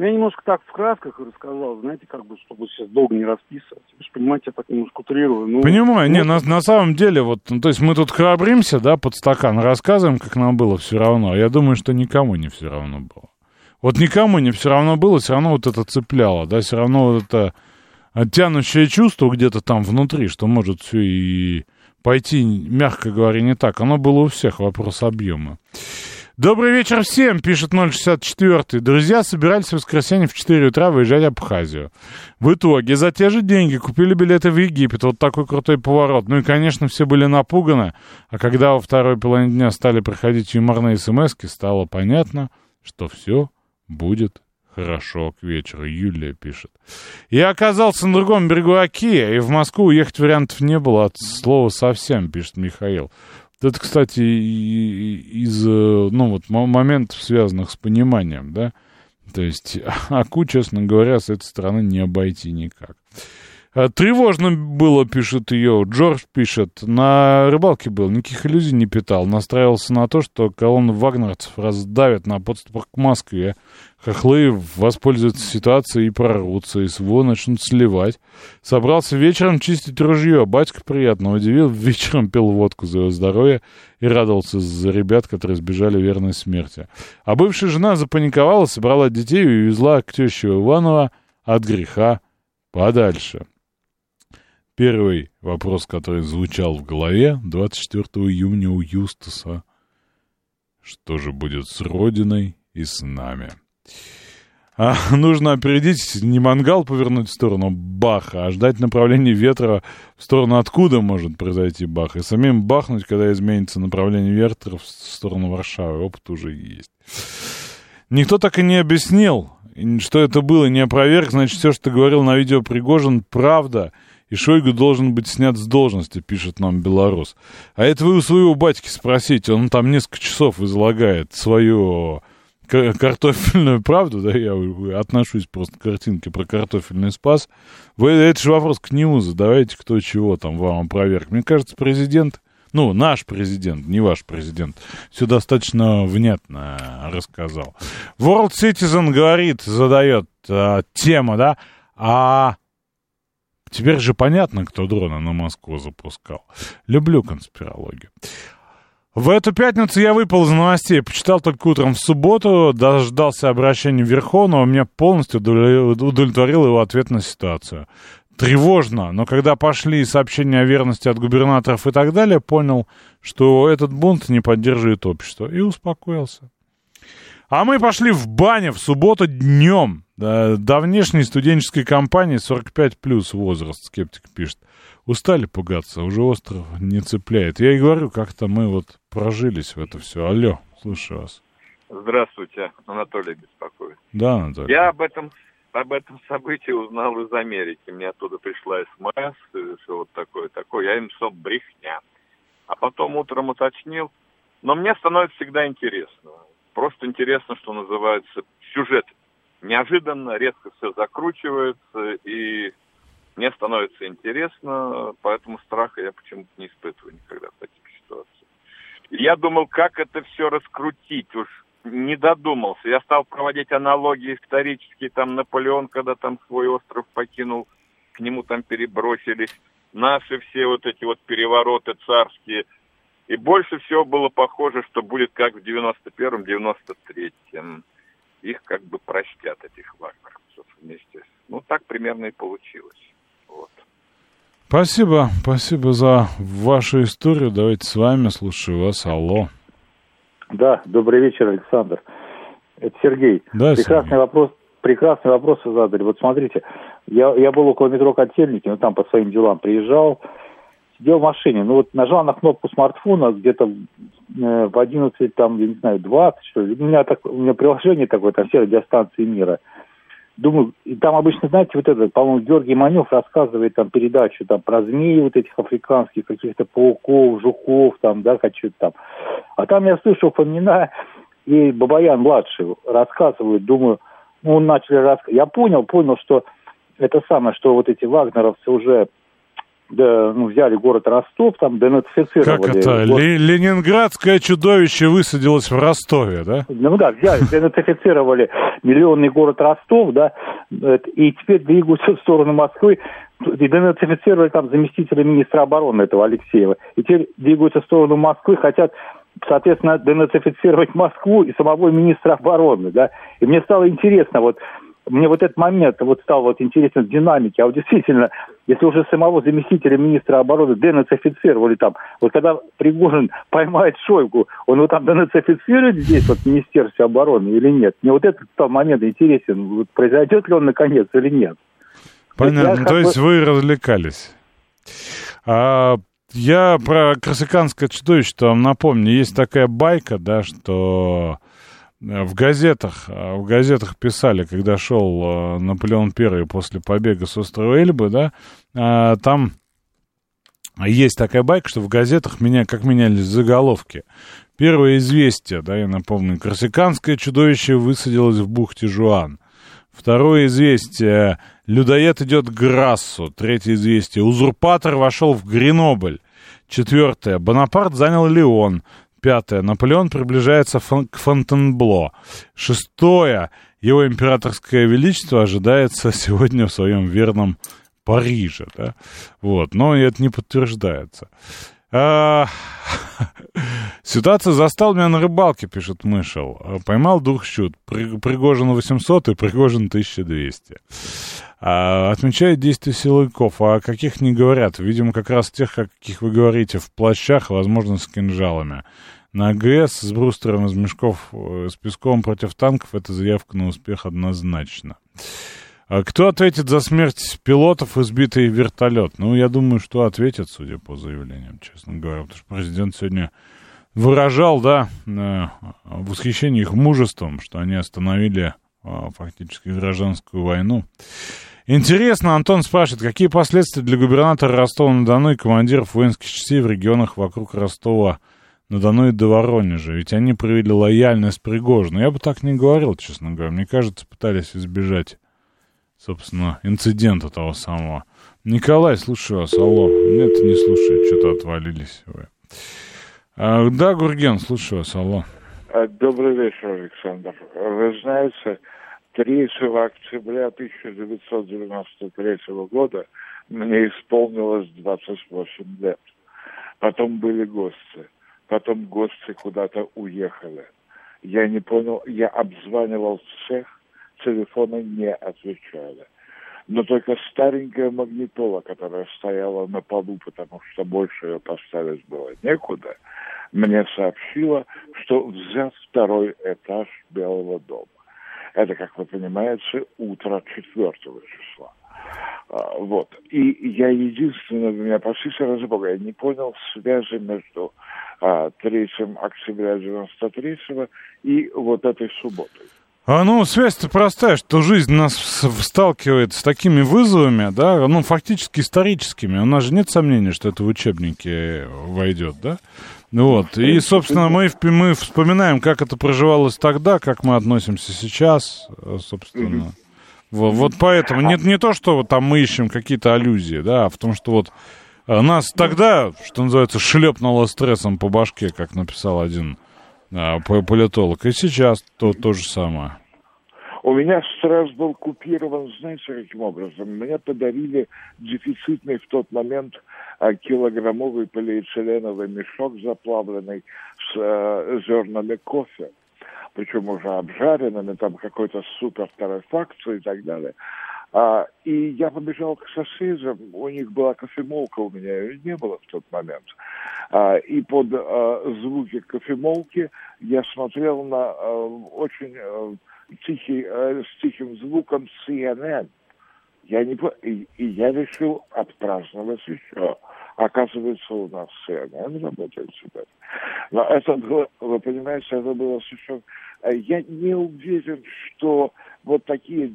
[SPEAKER 5] Ну, я немножко так в красках рассказал, знаете, как бы, чтобы сейчас долго не расписывать. Вы же понимаете, я так немножко утрирую. Ну,
[SPEAKER 1] Понимаю, не, на, на самом деле, вот, ну, то есть мы тут храбримся, да, под стакан, рассказываем, как нам было все равно. А Я думаю, что никому не все равно было. Вот никому не все равно было, все равно вот это цепляло, да, все равно вот это тянущее чувство где-то там внутри, что может все и пойти, мягко говоря, не так. Оно было у всех, вопрос объема. Добрый вечер всем, пишет 064. Друзья собирались в воскресенье в 4 утра выезжать в Абхазию. В итоге за те же деньги купили билеты в Египет. Вот такой крутой поворот. Ну и, конечно, все были напуганы. А когда во второй половине дня стали приходить юморные смс стало понятно, что все будет хорошо к вечеру. Юлия пишет. Я оказался на другом берегу Оки, и в Москву уехать вариантов не было от слова совсем, пишет Михаил. Это, кстати, из, э, ну, вот, мо- моментов, связанных с пониманием, да. То есть, [LAUGHS] Аку, честно говоря, с этой стороны не обойти никак. А, Тревожно было, пишет ее. Джордж пишет. На рыбалке был, никаких иллюзий не питал. Настраивался на то, что колонну вагнерцев раздавят на подступах к Москве. Хохлы воспользуются ситуацией и прорвутся, и СВО начнут сливать. Собрался вечером чистить ружье. Батька приятно удивил. [LAUGHS] Вечером пил водку за его здоровье и радовался за ребят, которые сбежали верной смерти. А бывшая жена запаниковала, собрала детей и увезла к теще Иванова от греха подальше. Первый вопрос, который звучал в голове 24 июня у Юстаса. Что же будет с Родиной и с нами? А, нужно опередить, не мангал повернуть в сторону Баха, а ждать направления ветра в сторону, откуда может произойти Бах. И самим бахнуть, когда изменится направление ветра в сторону Варшавы. Опыт уже есть. Никто так и не объяснил, что это было, не опроверг. Значит, все, что говорил на видео Пригожин, правда. И Шойгу должен быть снят с должности, пишет нам белорус. А это вы у своего батьки спросите. Он там несколько часов излагает свою к- картофельную [LAUGHS] правду, да, я отношусь просто к картинке про картофельный спас. Вы, это же вопрос к нему задавайте, кто чего там вам опроверг. Мне кажется, президент, ну, наш президент, не ваш президент, все достаточно внятно рассказал. World Citizen говорит, задает э, тему, да, а теперь же понятно, кто дрона на Москву запускал. Люблю конспирологию. В эту пятницу я выпал из новостей, почитал только утром в субботу, дождался обращения Верховного, меня полностью удовле- удовлетворил его ответ на ситуацию. Тревожно, но когда пошли сообщения о верности от губернаторов и так далее, понял, что этот бунт не поддерживает общество, и успокоился. А мы пошли в баню в субботу днем. Да, До внешней студенческой кампании 45 плюс возраст, скептик пишет. Устали пугаться, уже остров не цепляет. Я и говорю, как-то мы вот прожились в это все. Алло, слушаю вас.
[SPEAKER 6] Здравствуйте, Анатолий беспокоит.
[SPEAKER 1] Да, Анатолий?
[SPEAKER 6] Я об этом об этом событии узнал из Америки. Мне оттуда пришла смс, и все вот такое, такое. Я им все брехня. А потом утром уточнил. Но мне становится всегда интересно. Просто интересно, что называется, сюжет. Неожиданно, резко все закручивается, и мне становится интересно, поэтому страха я почему-то не испытываю никогда в таких ситуациях. Я думал, как это все раскрутить, уж не додумался. Я стал проводить аналогии исторические, там Наполеон, когда там свой остров покинул, к нему там перебросились наши все вот эти вот перевороты царские. И больше всего было похоже, что будет как в 91-м, 93-м. Их как бы простят, этих вагнеровцев вместе. Ну, так примерно и получилось. Вот.
[SPEAKER 1] Спасибо, спасибо за вашу историю. Давайте с вами, слушаю вас. Алло.
[SPEAKER 7] Да, добрый вечер, Александр. Это Сергей.
[SPEAKER 1] Да,
[SPEAKER 7] прекрасный
[SPEAKER 1] Сергей.
[SPEAKER 7] вопрос. Прекрасный вопрос вы задали. Вот смотрите, я, я был около метро Котельники, ну там по своим делам приезжал, сидел в машине, ну вот нажал на кнопку смартфона где-то э, в 11, там, я не знаю, 20, что ли. У меня, так, у меня приложение такое, там все радиостанции мира. думаю, и там обычно, знаете, вот это, по-моему, Георгий Манев рассказывает там передачу там про змеи вот этих африканских, каких-то пауков, жуков там, да, хочу там. А там я слышал Фомина и Бабаян младший рассказывают, думаю, ну, начали рассказывать. Я понял, понял, что это самое, что вот эти вагнеровцы уже да, ну, взяли город Ростов, там денацифицировали.
[SPEAKER 1] Как это?
[SPEAKER 7] Город...
[SPEAKER 1] Ленинградское чудовище высадилось в Ростове, да?
[SPEAKER 7] Ну да, взяли, денацифицировали миллионный город Ростов, да, и теперь двигаются в сторону Москвы, и денацифицировали там заместителя министра обороны этого Алексеева, и теперь двигаются в сторону Москвы, хотят соответственно, денацифицировать Москву и самого министра обороны, да. И мне стало интересно, вот мне вот этот момент вот стал вот интересен в динамике. А вот действительно, если уже самого заместителя министра обороны денацифицировали там, вот когда Пригожин поймает Шойгу, он его там денацифицирует здесь, вот в Министерстве обороны или нет? Мне вот этот стал момент интересен. Вот произойдет ли он наконец или нет?
[SPEAKER 1] Понятно. То есть вы развлекались. А я про корсиканское чудовище вам напомню. Есть такая байка, да, что в газетах, э, в газетах писали, когда шел э, Наполеон I после побега с острова Эльбы, да, там есть такая байка, что в газетах меня, как менялись заголовки. Первое известие, да, я напомню, корсиканское чудовище высадилось в бухте Жуан. Второе известие, людоед идет к Грассу. Третье известие, узурпатор вошел в Гренобль. Четвертое, Бонапарт занял Леон. Пятое. Наполеон приближается к Фонтенбло. Шестое. Его императорское величество ожидается [LAUGHS] сегодня в своем верном Париже. Да? Вот. Но это не подтверждается. А... [LAUGHS] Ситуация застал меня на рыбалке, пишет Мышел. Поймал двух щут. Пригожин 800 и Пригожин 1200. А, отмечает действия силовиков, а о каких не говорят. Видимо, как раз тех, о каких вы говорите, в плащах, возможно, с кинжалами. На АГС с брустером из мешков э, с песком против танков это заявка на успех однозначно. А кто ответит за смерть пилотов и сбитый вертолет? Ну, я думаю, что ответят, судя по заявлениям, честно говоря. Потому что президент сегодня выражал, да, восхищение их мужеством, что они остановили а, фактически гражданскую войну. Интересно, Антон спрашивает, какие последствия для губернатора Ростова-на-Дону и командиров воинских частей в регионах вокруг Ростова-на-Дону и до Воронежа? Ведь они проявили лояльность Пригожину. Я бы так не говорил, честно говоря. Мне кажется, пытались избежать, собственно, инцидента того самого. Николай, слушаю вас. Алло. Нет, не слушаю. Что-то отвалились вы. А, да, Гурген, слушаю вас. Алло.
[SPEAKER 8] А, добрый вечер, Александр. Вы знаете, 3 октября 1993 года мне исполнилось 28 лет. Потом были гости. Потом гости куда-то уехали. Я не понял, я обзванивал всех, телефоны не отвечали. Но только старенькая магнитола, которая стояла на полу, потому что больше ее поставить было некуда, мне сообщила, что взят второй этаж Белого дома. Это, как вы понимаете, утро 4 числа. А, вот. И я единственное, меня почти сразу Бога, я не понял связи между а, 3 октября 93 и вот этой субботой.
[SPEAKER 1] А, ну, связь-то простая, что жизнь нас сталкивает с такими вызовами, да, ну, фактически историческими. У нас же нет сомнений, что это в учебнике войдет, да? Ну вот. И, собственно, мы, мы вспоминаем, как это проживалось тогда, как мы относимся сейчас, э, собственно. Вот, вот поэтому не, не то, что там мы ищем какие-то аллюзии, да, а в том, что вот э, нас тогда, что называется, шлепнуло стрессом по башке, как написал один а, политолог, и сейчас то, то же самое.
[SPEAKER 8] У меня стресс был купирован, знаете, каким образом? Мне подарили дефицитный в тот момент а, килограммовый полиэтиленовый мешок заплавленный с э, зернами кофе причем уже обжаренными, там какой-то супер торрефакции и так далее. А, и я побежал к соседям, у них была кофемолка, у меня ее не было в тот момент. А, и под а, звуки кофемолки я смотрел на а, очень а, тихий, а, с тихим звуком CNN. Я не, и, и я решил отпраздновать еще. Оказывается, у нас CNN работает теперь. Но это было, вы понимаете, это было совершенно... Э, я не уверен, что вот такие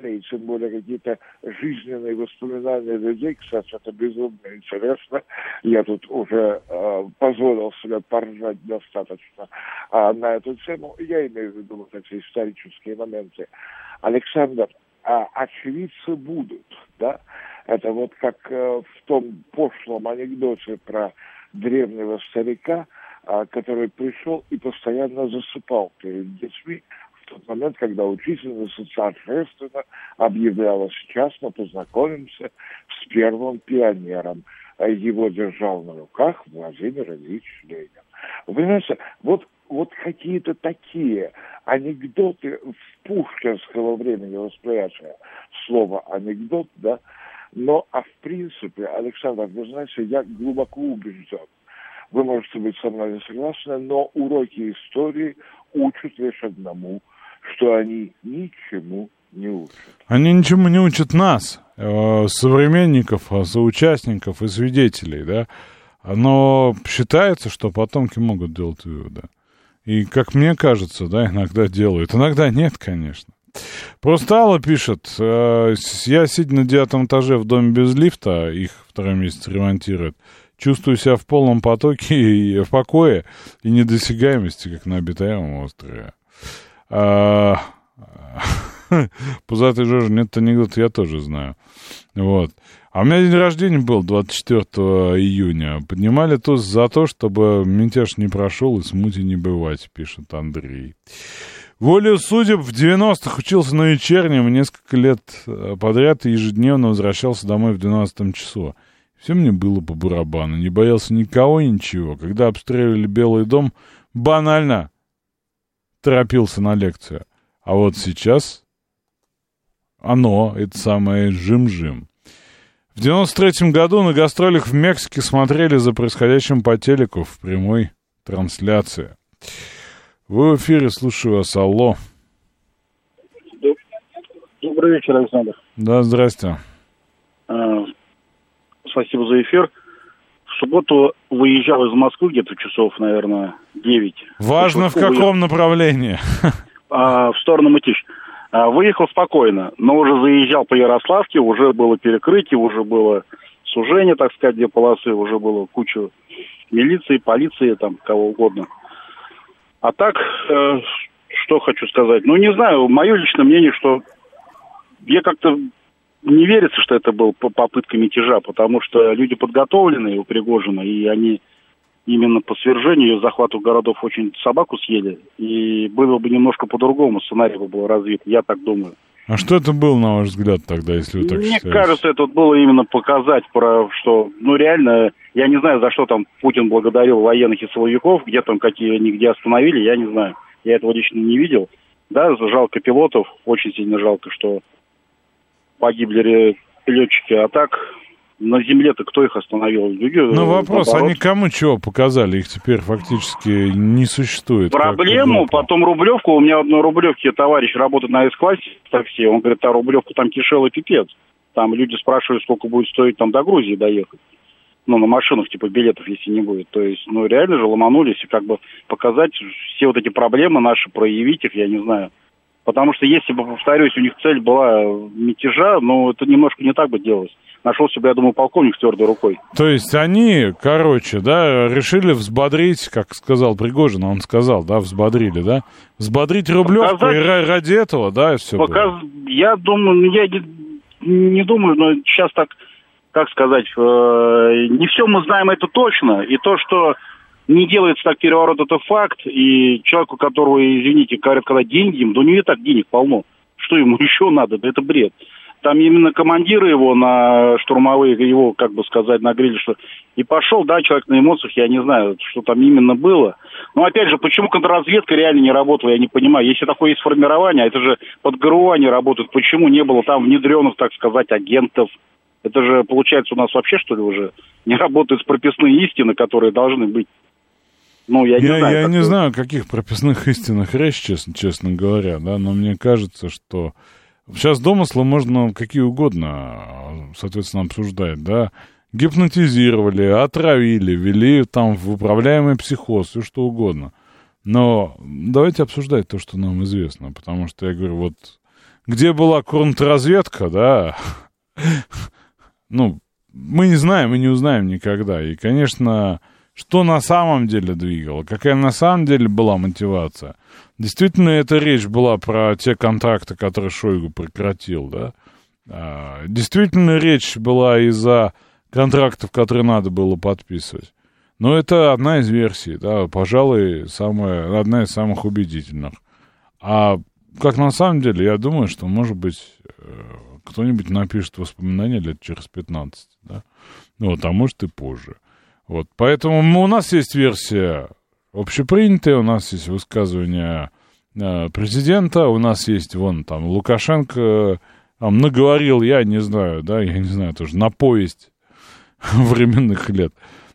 [SPEAKER 8] и тем более какие-то жизненные воспоминания людей, кстати, это безумно интересно. Я тут уже э, позволил себе поржать достаточно э, на эту тему. Я имею в виду вот эти исторические моменты. Александр, а очевидцы будут, да? Это вот как э, в том пошлом анекдоте про древнего старика, э, который пришел и постоянно засыпал перед детьми, тот момент, когда учительница торжественно объявляла, сейчас мы познакомимся с первым пионером. Его держал на руках Владимир Ильич Ленин. Вы понимаете, вот, вот какие-то такие анекдоты в пушкинского времени восприятия слова анекдот, да, но, а в принципе, Александр, вы знаете, я глубоко убежден, вы можете быть со мной не согласны, но уроки истории учат лишь одному – что они ничему не учат.
[SPEAKER 1] Они ничему не учат нас, э, современников, а соучастников и свидетелей, да. Но считается, что потомки могут делать выводы. И, как мне кажется, да, иногда делают. Иногда нет, конечно. Просто Алла пишет, э, я сидя на девятом этаже в доме без лифта, их второй месяц ремонтируют, чувствую себя в полном потоке [LAUGHS] и в покое и недосягаемости, как на обитаемом острове. А, [LAUGHS] Пузатый Жожа, нет анекдот, я тоже знаю. Вот. А у меня день рождения был 24 июня. Поднимали тост за то, чтобы мятеж не прошел и смути не бывать, пишет Андрей. Волею судеб в 90-х учился на вечернем несколько лет э, подряд и ежедневно возвращался домой в 12 часу. Все мне было по барабану, не боялся никого и ничего. Когда обстреливали Белый дом, банально торопился на лекцию. А вот сейчас оно, это самое жим-жим. В 93-м году на гастролях в Мексике смотрели за происходящим по телеку в прямой трансляции. Вы в эфире, слушаю вас, алло.
[SPEAKER 9] Добрый вечер, Александр.
[SPEAKER 1] Да, здрасте.
[SPEAKER 9] А, спасибо за эфир субботу выезжал из Москвы где-то часов, наверное, 9.
[SPEAKER 1] Важно, в каком направлении?
[SPEAKER 9] А, в сторону Мытищ. А, выехал спокойно, но уже заезжал по Ярославке, уже было перекрытие, уже было сужение, так сказать, две полосы, уже было куча милиции, полиции, там, кого угодно. А так, э, что хочу сказать? Ну, не знаю, мое личное мнение, что я как-то не верится, что это был попытка мятежа, потому что люди подготовленные у Пригожина, и они именно по свержению и захвату городов очень собаку съели, и было бы немножко по-другому, сценарий бы был развит, я так думаю.
[SPEAKER 1] А что это был, на ваш взгляд, тогда, если вы так
[SPEAKER 9] Мне
[SPEAKER 1] считаете?
[SPEAKER 9] кажется, это было именно показать, про что, ну, реально, я не знаю, за что там Путин благодарил военных и силовиков, где там какие они где остановили, я не знаю. Я этого лично не видел. Да, жалко пилотов, очень сильно жалко, что погибли летчики, а так на земле-то кто их остановил? Люди,
[SPEAKER 1] ну, вопрос, наоборот. они кому чего показали? Их теперь фактически не существует.
[SPEAKER 9] Проблему, потом Рублевку. У меня одной Рублевке товарищ работает на С-классе в такси. Он говорит, а Рублевку там кишел и пипец. Там люди спрашивают, сколько будет стоить там до Грузии доехать. Ну, на машинах, типа, билетов, если не будет. То есть, ну, реально же ломанулись, и как бы показать все вот эти проблемы наши, проявить их, я не знаю. Потому что если бы, повторюсь, у них цель была мятежа, ну, это немножко не так бы делалось. Нашелся бы, я думаю, полковник с твердой рукой.
[SPEAKER 1] То есть они, короче, да, решили взбодрить, как сказал Пригожин, он сказал, да, взбодрили, да? Взбодрить Рублевку Показать... и ради этого, да, и все
[SPEAKER 9] Показ... Я думаю, ну, я не, не думаю, но сейчас так, как сказать, э, не все мы знаем это точно. И то, что не делается так переворот, это факт. И человеку, которого, извините, говорят, когда деньги им, да у него и так денег полно. Что ему [LAUGHS] еще надо? Да это бред. Там именно командиры его на штурмовые, его, как бы сказать, нагрели, что и пошел, да, человек на эмоциях, я не знаю, что там именно было. Но опять же, почему контрразведка реально не работала, я не понимаю. Если такое есть формирование, а это же под ГРУ они работают, почему не было там внедренных, так сказать, агентов? Это же, получается, у нас вообще, что ли, уже не [LAUGHS] работают прописные истины, которые должны быть.
[SPEAKER 1] Ну, я не я, знаю. Я не знаю, о каких прописных [LAUGHS] истинах речь, честно, честно говоря, да, но мне кажется, что сейчас домыслы можно какие угодно, соответственно, обсуждать, да. Гипнотизировали, отравили, ввели там в управляемый психоз, все что угодно. Но давайте обсуждать то, что нам известно, потому что я говорю, вот где была контрразведка, да, [LAUGHS] ну, мы не знаем и не узнаем никогда. И, конечно, что на самом деле двигало, какая на самом деле была мотивация. Действительно, эта речь была про те контракты, которые Шойгу прекратил, да. А, действительно, речь была из-за контрактов, которые надо было подписывать. Но это одна из версий, да, пожалуй, самая, одна из самых убедительных. А как на самом деле, я думаю, что, может быть, э, кто-нибудь напишет воспоминания лет через 15, да, ну, а может и позже. Вот, поэтому у нас есть версия общепринятая, у нас есть высказывание э, президента, у нас есть, вон, там, Лукашенко там, наговорил, я не знаю, да, я не знаю, тоже на повесть [LAUGHS] временных лет.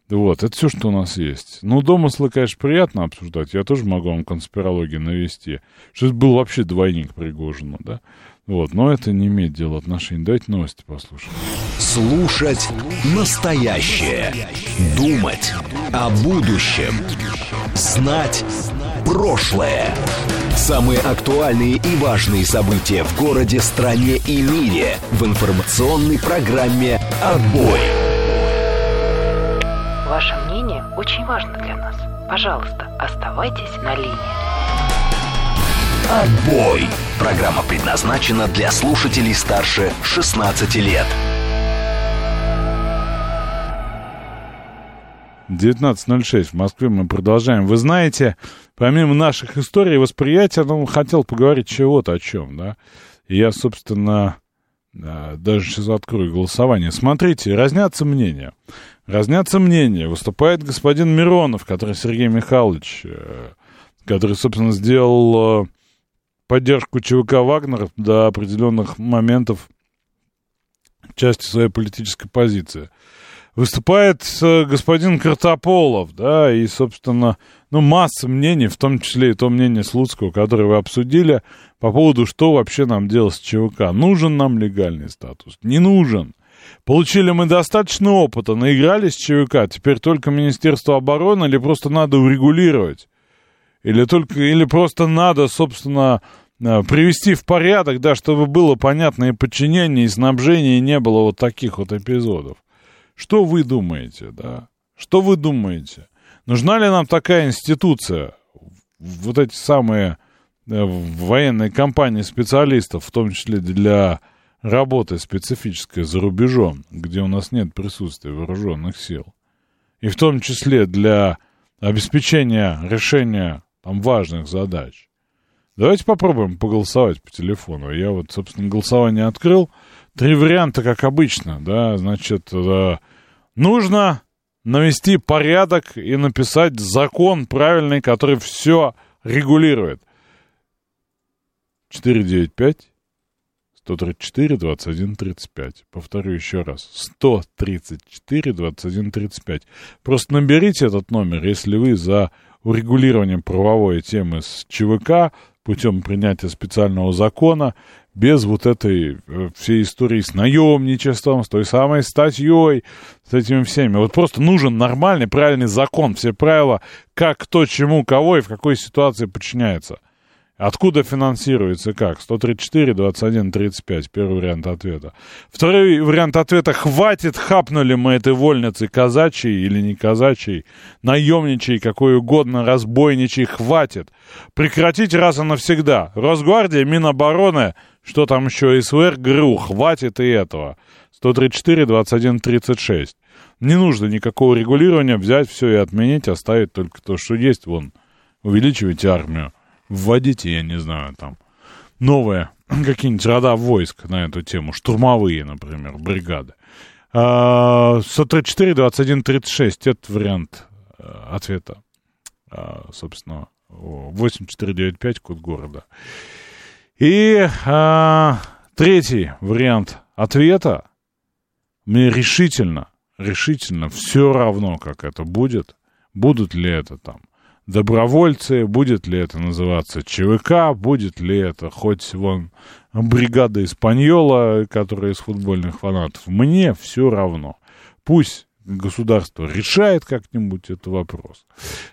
[SPEAKER 1] Вот, это все, что у нас есть. Ну, домыслы, конечно, приятно обсуждать. Я тоже могу вам конспирологию навести. Что это был вообще двойник Пригожина, да? Вот, но это не имеет дела отношения. Давайте новости послушаем.
[SPEAKER 2] Слушать настоящее. Думать о будущем. Знать прошлое. Самые актуальные и важные события в городе, стране и мире в информационной программе «Отбой».
[SPEAKER 10] Ваше мнение очень важно для нас. Пожалуйста, оставайтесь на линии.
[SPEAKER 2] Отбой. Программа предназначена для слушателей старше 16 лет.
[SPEAKER 1] 19.06 в Москве мы продолжаем. Вы знаете, помимо наших историй восприятия, ну, хотел поговорить чего-то о чем, да. И я, собственно, даже сейчас открою голосование. Смотрите, разнятся мнения. Разнятся мнения. Выступает господин Миронов, который Сергей Михайлович, э, который, собственно, сделал э, поддержку ЧВК «Вагнер» до определенных моментов части своей политической позиции. Выступает э, господин Картополов, да, и, собственно, ну, масса мнений, в том числе и то мнение Слуцкого, которое вы обсудили, по поводу, что вообще нам делать с ЧВК. Нужен нам легальный статус? Не нужен. Получили мы достаточно опыта, наигрались с ЧВК, теперь только Министерство обороны или просто надо урегулировать? Или только, или просто надо, собственно, э, привести в порядок, да, чтобы было понятное подчинение и снабжение, и не было вот таких вот эпизодов. Что вы думаете, да? Что вы думаете? Нужна ли нам такая институция? Вот эти самые э, военные компании специалистов, в том числе для работы специфической за рубежом, где у нас нет присутствия вооруженных сил. И в том числе для обеспечения решения там важных задач. Давайте попробуем поголосовать по телефону. Я вот, собственно, голосование открыл. Три варианта, как обычно, да, значит, да, нужно навести порядок и написать закон правильный, который все регулирует. 495 134 21 35. Повторю еще раз. 134 21 35. Просто наберите этот номер, если вы за урегулированием правовой темы с ЧВК путем принятия специального закона, без вот этой э, всей истории с наемничеством, с той самой статьей, с этими всеми. Вот просто нужен нормальный, правильный закон, все правила, как, кто, чему, кого и в какой ситуации подчиняется. Откуда финансируется как? 134, 21, 35. Первый вариант ответа. Второй вариант ответа. Хватит, хапнули мы этой вольницы казачьей или не казачьей, наемничей, какой угодно, разбойничей. Хватит. Прекратить раз и навсегда. Росгвардия, Минобороны, что там еще, СВР, ГРУ. Хватит и этого. 134, 21, 36. Не нужно никакого регулирования. Взять все и отменить, оставить только то, что есть. Вон, увеличивайте армию вводите, я не знаю, там, новые [CLEARS THROAT] какие-нибудь рода войск на эту тему, штурмовые, например, бригады. 134, 21, 36, это вариант э, ответа, а, собственно, 8495, код города. И а, третий вариант ответа, мне решительно, решительно все равно, как это будет, будут ли это там добровольцы, будет ли это называться ЧВК, будет ли это хоть вон бригада Испаньола, которая из футбольных фанатов. Мне все равно. Пусть государство решает как-нибудь этот вопрос.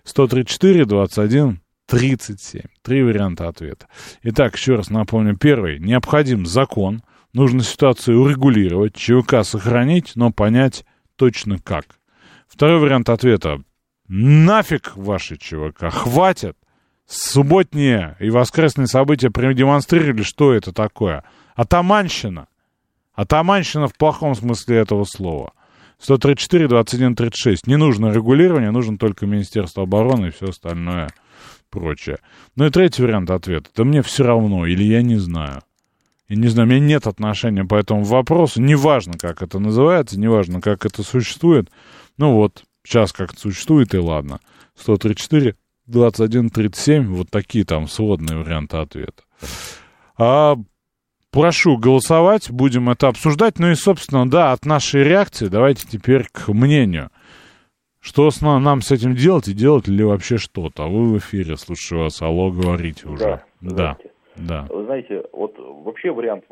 [SPEAKER 1] 134, 21, 37. Три варианта ответа. Итак, еще раз напомню. Первый. Необходим закон. Нужно ситуацию урегулировать, ЧВК сохранить, но понять точно как. Второй вариант ответа. Нафиг ваши ЧВК, хватит. Субботние и воскресные события продемонстрировали, что это такое. Атаманщина. Атаманщина в плохом смысле этого слова. 134, 21, 36. Не нужно регулирование, нужно только Министерство обороны и все остальное прочее. Ну и третий вариант ответа. Да мне все равно, или я не знаю. Я не знаю, у меня нет отношения по этому вопросу. Неважно, как это называется, неважно, как это существует. Ну вот, сейчас как это существует, и ладно. 134, 21, 37, вот такие там сводные варианты ответа. А прошу голосовать, будем это обсуждать. Ну и, собственно, да, от нашей реакции давайте теперь к мнению. Что с нам, нам с этим делать и делать ли вообще что-то? А вы в эфире, слушаю вас, алло, говорите уже.
[SPEAKER 11] Да,
[SPEAKER 1] да.
[SPEAKER 11] Вы знаете, вот вообще вариант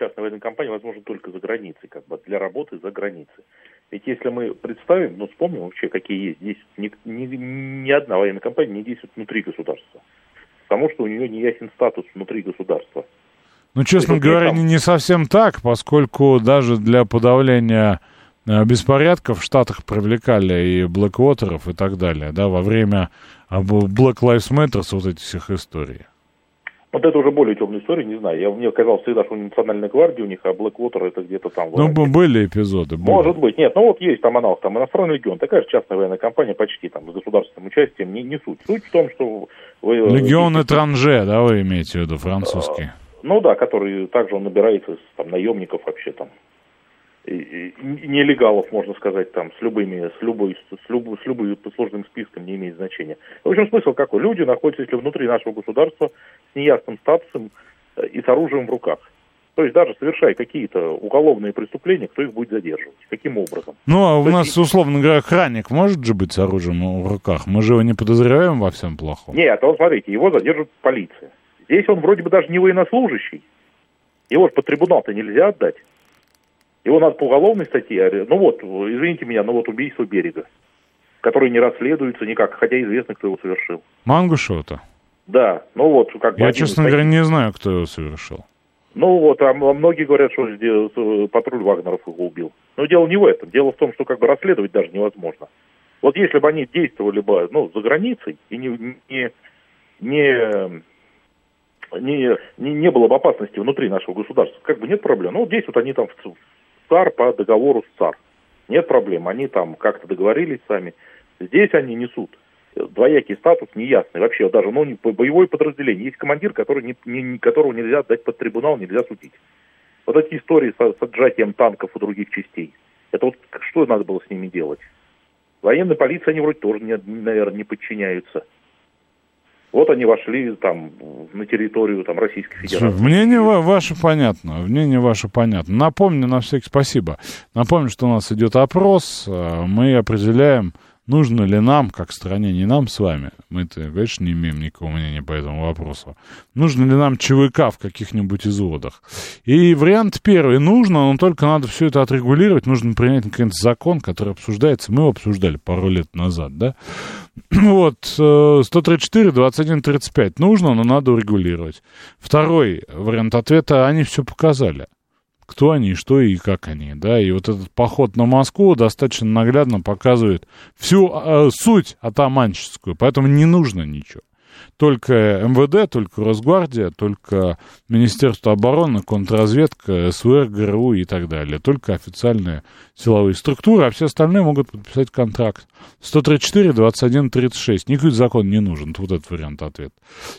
[SPEAKER 11] частной военной компании возможен только за границей, как бы для работы за границей. Ведь если мы представим, ну вспомним вообще, какие есть здесь, ни, ни, ни одна военная компания не действует внутри государства. Потому что у нее не ясен статус внутри государства.
[SPEAKER 1] Ну, честно говоря, там... не совсем так, поскольку даже для подавления э, беспорядков в Штатах привлекали и Блэквотеров и так далее, да, во время а, Black Lives Matter вот этих всех историй.
[SPEAKER 11] Вот это уже более темная история, не знаю. Я, мне казалось всегда, что национальная гвардия у них, а Blackwater это где-то там.
[SPEAKER 1] Ну, были эпизоды. Были.
[SPEAKER 11] Может быть. Нет, ну вот есть там аналог, там иностранный легион, такая же частная военная компания, почти там с государственным участием, не, не суть. Суть в том, что вы...
[SPEAKER 1] Э, легион Этранже, да, вы имеете в виду, французский? А,
[SPEAKER 11] ну да, который также он набирается там наемников вообще там нелегалов, можно сказать, там, с любыми, с любой, с любой, с любым сложным списком не имеет значения. В общем, смысл какой? Люди находятся, если внутри нашего государства, с неясным статусом э, и с оружием в руках. То есть даже совершая какие-то уголовные преступления, кто их будет задерживать? Каким образом?
[SPEAKER 1] Ну, а у То нас, есть... условно говоря, охранник может же быть с оружием в руках? Мы же его не подозреваем во всем плохом.
[SPEAKER 11] Нет, а вот смотрите, его задерживает полиция. Здесь он вроде бы даже не военнослужащий. Его же по трибунал-то нельзя отдать. Его надо по уголовной статье, ну вот, извините меня, но вот убийство берега, которое не расследуется никак, хотя известно, кто его совершил.
[SPEAKER 1] Мангушева-то?
[SPEAKER 11] Да, ну вот, как
[SPEAKER 1] бы... Я, честно говоря, не знаю, кто его совершил.
[SPEAKER 11] Ну вот, а многие говорят, что патруль Вагнеров его убил. Но дело не в этом. Дело в том, что как бы расследовать даже невозможно. Вот если бы они действовали бы, ну, за границей и не, не, не, не, не, было бы опасности внутри нашего государства, как бы нет проблем. Ну, вот вот они там в, ЦАР по договору с ЦАР. Нет проблем, они там как-то договорились сами. Здесь они несут двоякий статус неясный. Вообще даже ну, боевое подразделение. Есть командир, который не, не, которого нельзя дать под трибунал, нельзя судить. Вот эти истории с, с отжатием танков и других частей. Это вот что надо было с ними делать? Военной полиции они вроде тоже, не, наверное, не подчиняются. Вот они вошли там на территорию там, Российской Федерации.
[SPEAKER 1] Мнение ваше понятно. Мнение ваше понятно. Напомню, на всякий спасибо. Напомню, что у нас идет опрос. А, мы определяем нужно ли нам, как стране, не нам с вами, мы-то, конечно, не имеем никакого мнения по этому вопросу, нужно ли нам ЧВК в каких-нибудь изводах. И вариант первый, нужно, но только надо все это отрегулировать, нужно принять наконец закон, который обсуждается, мы его обсуждали пару лет назад, да, вот, 134, 21, 35 нужно, но надо урегулировать. Второй вариант ответа, они все показали. Кто они, что и как они, да, и вот этот поход на Москву достаточно наглядно показывает всю э, суть атаманческую, поэтому не нужно ничего только МВД, только Росгвардия, только Министерство обороны, контрразведка, СВР, ГРУ и так далее. Только официальные силовые структуры, а все остальные могут подписать контракт. 134, 21, 36. Никакой закон не нужен. Вот этот вариант ответа.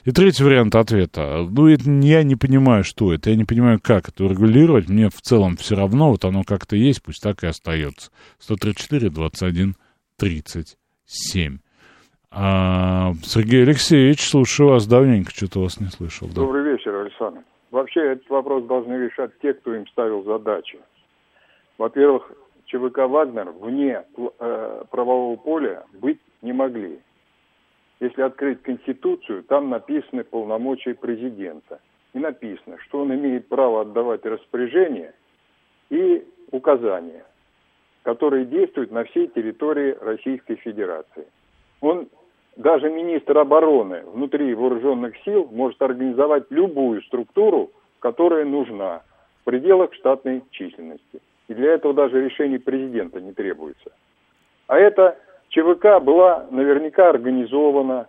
[SPEAKER 1] И третий вариант ответа. Ну, это, я не понимаю, что это. Я не понимаю, как это регулировать. Мне в целом все равно. Вот оно как-то есть, пусть так и остается. 134, 21, 37. А, Сергей Алексеевич, слушаю вас давненько, что-то вас не слышал.
[SPEAKER 12] Да. Добрый вечер, Александр. Вообще этот вопрос должны решать те, кто им ставил задачу. Во-первых, ЧВК «Вагнер» вне э, правового поля быть не могли. Если открыть Конституцию, там написаны полномочия президента. И написано, что он имеет право отдавать распоряжения и указания, которые действуют на всей территории Российской Федерации. Он даже министр обороны внутри вооруженных сил может организовать любую структуру, которая нужна в пределах штатной численности. И для этого даже решение президента не требуется. А эта ЧВК была наверняка организована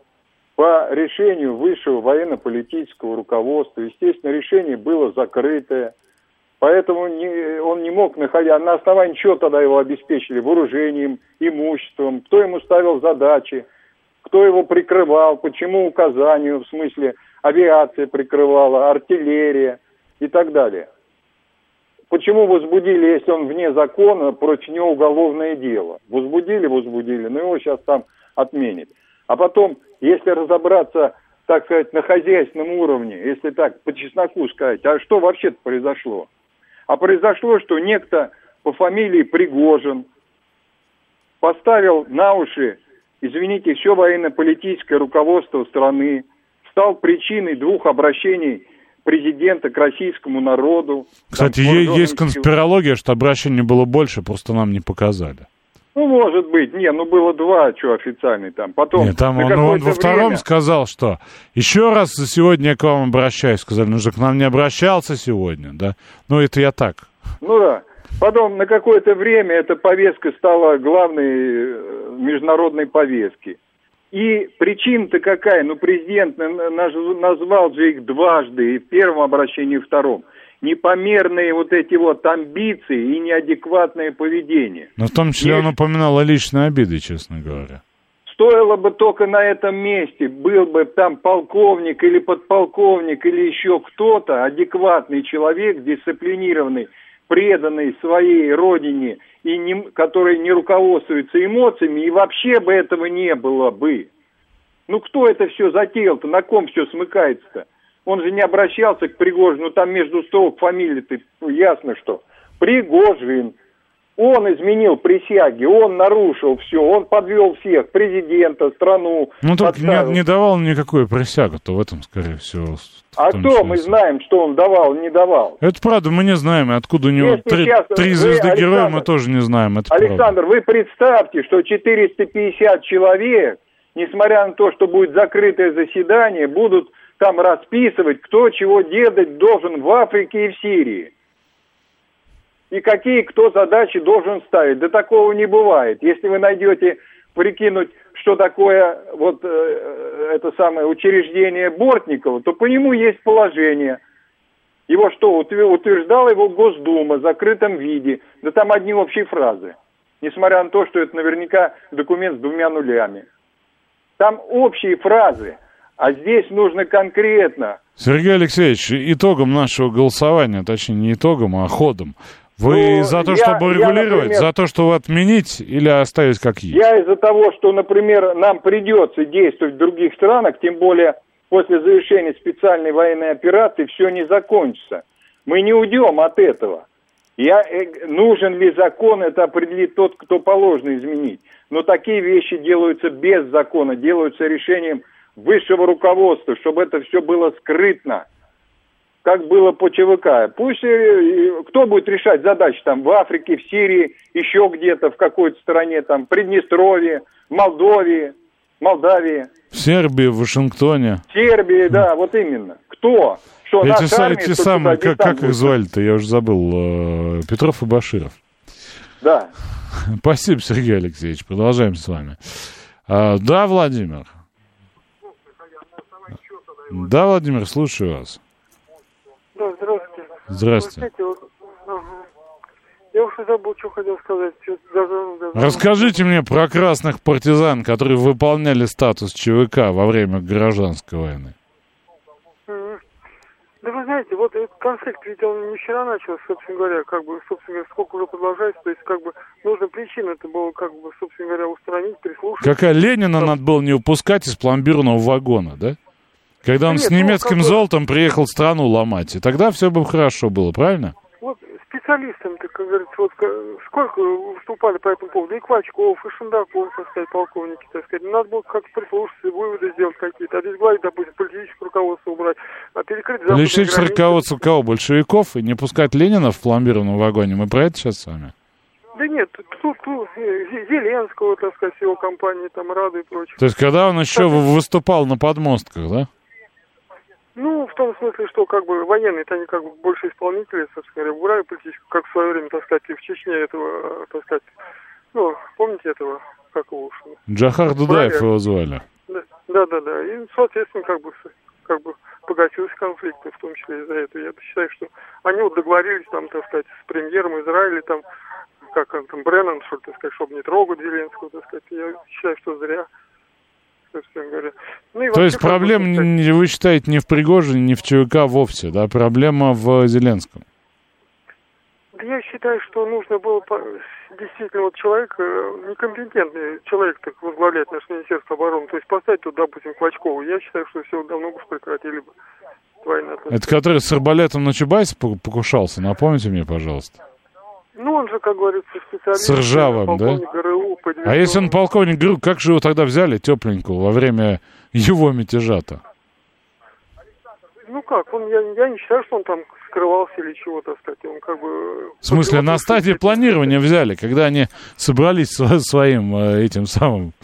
[SPEAKER 12] по решению высшего военно-политического руководства. Естественно, решение было закрытое. Поэтому не, он не мог находить, на основании чего тогда его обеспечили? Вооружением, имуществом, кто ему ставил задачи, кто его прикрывал, почему указанию, в смысле авиация прикрывала, артиллерия и так далее. Почему возбудили, если он вне закона, против него уголовное дело? Возбудили, возбудили, но его сейчас там отменят. А потом, если разобраться, так сказать, на хозяйственном уровне, если так по чесноку сказать, а что вообще-то произошло? А произошло, что некто по фамилии Пригожин поставил на уши, извините, все военно-политическое руководство страны, стал причиной двух обращений президента к российскому народу.
[SPEAKER 1] Кстати, там, есть конспирология, что обращений было больше, просто нам не показали.
[SPEAKER 12] Ну, может быть. Не, ну было два, что официальный там. Потом
[SPEAKER 1] Нет, там он, он во втором время... сказал, что еще раз сегодня я к вам обращаюсь. Сказали, ну же к нам не обращался сегодня, да? Ну, это я так.
[SPEAKER 12] Ну да. Потом на какое-то время эта повестка стала главной э, международной повестки. И причина-то какая? Ну, президент назвал же их дважды, и в первом обращении, и в втором. Непомерные вот эти вот амбиции и неадекватное поведение.
[SPEAKER 1] Но в том числе Есть... он упоминал о личной обиде, честно говоря.
[SPEAKER 12] Стоило бы только на этом месте, был бы там полковник или подполковник или еще кто-то, адекватный человек, дисциплинированный, преданный своей родине – и не, который не руководствуется эмоциями, и вообще бы этого не было бы. Ну кто это все затеял-то, на ком все смыкается-то? Он же не обращался к Пригожину, там между строк фамилии-то ясно что. Пригожин, он изменил присяги, он нарушил все, он подвел всех, президента, страну.
[SPEAKER 1] Ну, так не, не давал никакой присягу-то в этом, скорее всего.
[SPEAKER 12] А кто мы знаем, что он давал, не давал?
[SPEAKER 1] Это правда, мы не знаем, откуда у него три, три звезды вы, героя, мы тоже не знаем. Это
[SPEAKER 12] Александр,
[SPEAKER 1] правда.
[SPEAKER 12] вы представьте, что 450 человек, несмотря на то, что будет закрытое заседание, будут там расписывать, кто чего делать должен в Африке и в Сирии и какие кто задачи должен ставить. Да такого не бывает. Если вы найдете прикинуть, что такое вот э, это самое учреждение Бортникова, то по нему есть положение. Его что, утверждала его Госдума в закрытом виде. Да там одни общие фразы. Несмотря на то, что это наверняка документ с двумя нулями. Там общие фразы. А здесь нужно конкретно.
[SPEAKER 1] Сергей Алексеевич, итогом нашего голосования, точнее не итогом, а ходом, вы ну, за то, чтобы я, регулировать, я, например, за то, чтобы отменить или оставить как есть?
[SPEAKER 12] Я из-за того, что, например, нам придется действовать в других странах, тем более после завершения специальной военной операции все не закончится. Мы не уйдем от этого. Я, э, нужен ли закон, это определит тот, кто положено изменить. Но такие вещи делаются без закона, делаются решением высшего руководства, чтобы это все было скрытно как было по ЧВК. Пусть э, кто будет решать задачи там в Африке, в Сирии, еще где-то в какой-то стране, там, Приднестровье, Молдове, Молдавии.
[SPEAKER 1] В Сербии, в Вашингтоне.
[SPEAKER 12] В Сербии, да, вот именно. Кто?
[SPEAKER 1] Что, эти, армия, эти самые, как, как их звали-то, я уже забыл, э, Петров и Баширов.
[SPEAKER 12] Да. [LAUGHS]
[SPEAKER 1] Спасибо, Сергей Алексеевич. Продолжаем с вами. А, да, Владимир. Да, Владимир, слушаю вас.
[SPEAKER 13] Здравствуйте. Ага. Я уже забыл, что хотел сказать.
[SPEAKER 1] Даже, даже... Расскажите мне про красных партизан, которые выполняли статус ЧВК во время гражданской войны.
[SPEAKER 13] Да вы знаете, вот этот конфликт, ведь он не вчера начался, собственно говоря, как бы, собственно говоря, сколько уже продолжается, то есть, как бы, нужно причину это было, как бы, собственно говоря, устранить, прислушаться.
[SPEAKER 1] Какая Ленина надо было не упускать из пломбирного вагона, да? Когда он Нет, с ну, немецким ну, золотом приехал страну ломать. И тогда все бы хорошо было, правильно?
[SPEAKER 13] Вот специалистам, как говорится, вот сколько выступали по этому поводу? И Квачков, и Шендаков, так сказать, полковники, так сказать. Надо было как-то прислушаться, выводы сделать какие-то. Обезглавить, допустим, политическое руководство убрать. А перекрыть
[SPEAKER 1] Лишить руководство кого? Большевиков? И не пускать Ленина в пломбированном вагоне? Мы про это сейчас с вами?
[SPEAKER 13] Да нет, тут, тут э, Зеленского, так сказать, его компанией, там, Рады и прочее.
[SPEAKER 1] То есть, когда он еще в- выступал на подмостках, да?
[SPEAKER 13] Ну, в том смысле, что как бы военные-то они как бы больше исполнители, собственно говоря, убрали политическую, как в свое время, так сказать, и в Чечне этого, э, так сказать, ну, помните этого, как его уж,
[SPEAKER 1] Джахар Дудаев его звали.
[SPEAKER 13] да, да, да, да. И, соответственно, как бы, как бы погасился конфликт, в том числе из-за этого. Я считаю, что они вот договорились там, так сказать, с премьером Израиля, там, как он там, Бреннан, что ли, так сказать, чтобы не трогать Зеленского, так сказать. Я считаю, что зря, собственно говоря. Ну, и
[SPEAKER 1] То есть
[SPEAKER 13] так сказать,
[SPEAKER 1] вы считаете, не в Пригожине, не в ЧВК вовсе, да? Проблема в Зеленском.
[SPEAKER 13] Да я считаю, что нужно было действительно вот человек, э, некомпетентный человек так возглавлять наше Министерство обороны, то есть поставить тут, допустим, Клочкову, я считаю, что все давно бы прекратили бы.
[SPEAKER 1] Это который с арбалетом на Чубайса по- покушался? Напомните мне, пожалуйста.
[SPEAKER 13] Ну, он же, как говорится, специалист.
[SPEAKER 1] С Ржавым, да?
[SPEAKER 13] ГРУ,
[SPEAKER 1] А если он полковник ГРУ, как же его тогда взяли тепленького во время его мятежа-то?
[SPEAKER 13] Ну как, он, я, я не считаю, что он там скрывался или чего, так сказать. Он как бы...
[SPEAKER 1] В смысле, на стадии планирования взяли, когда они собрались со- своим э, этим самым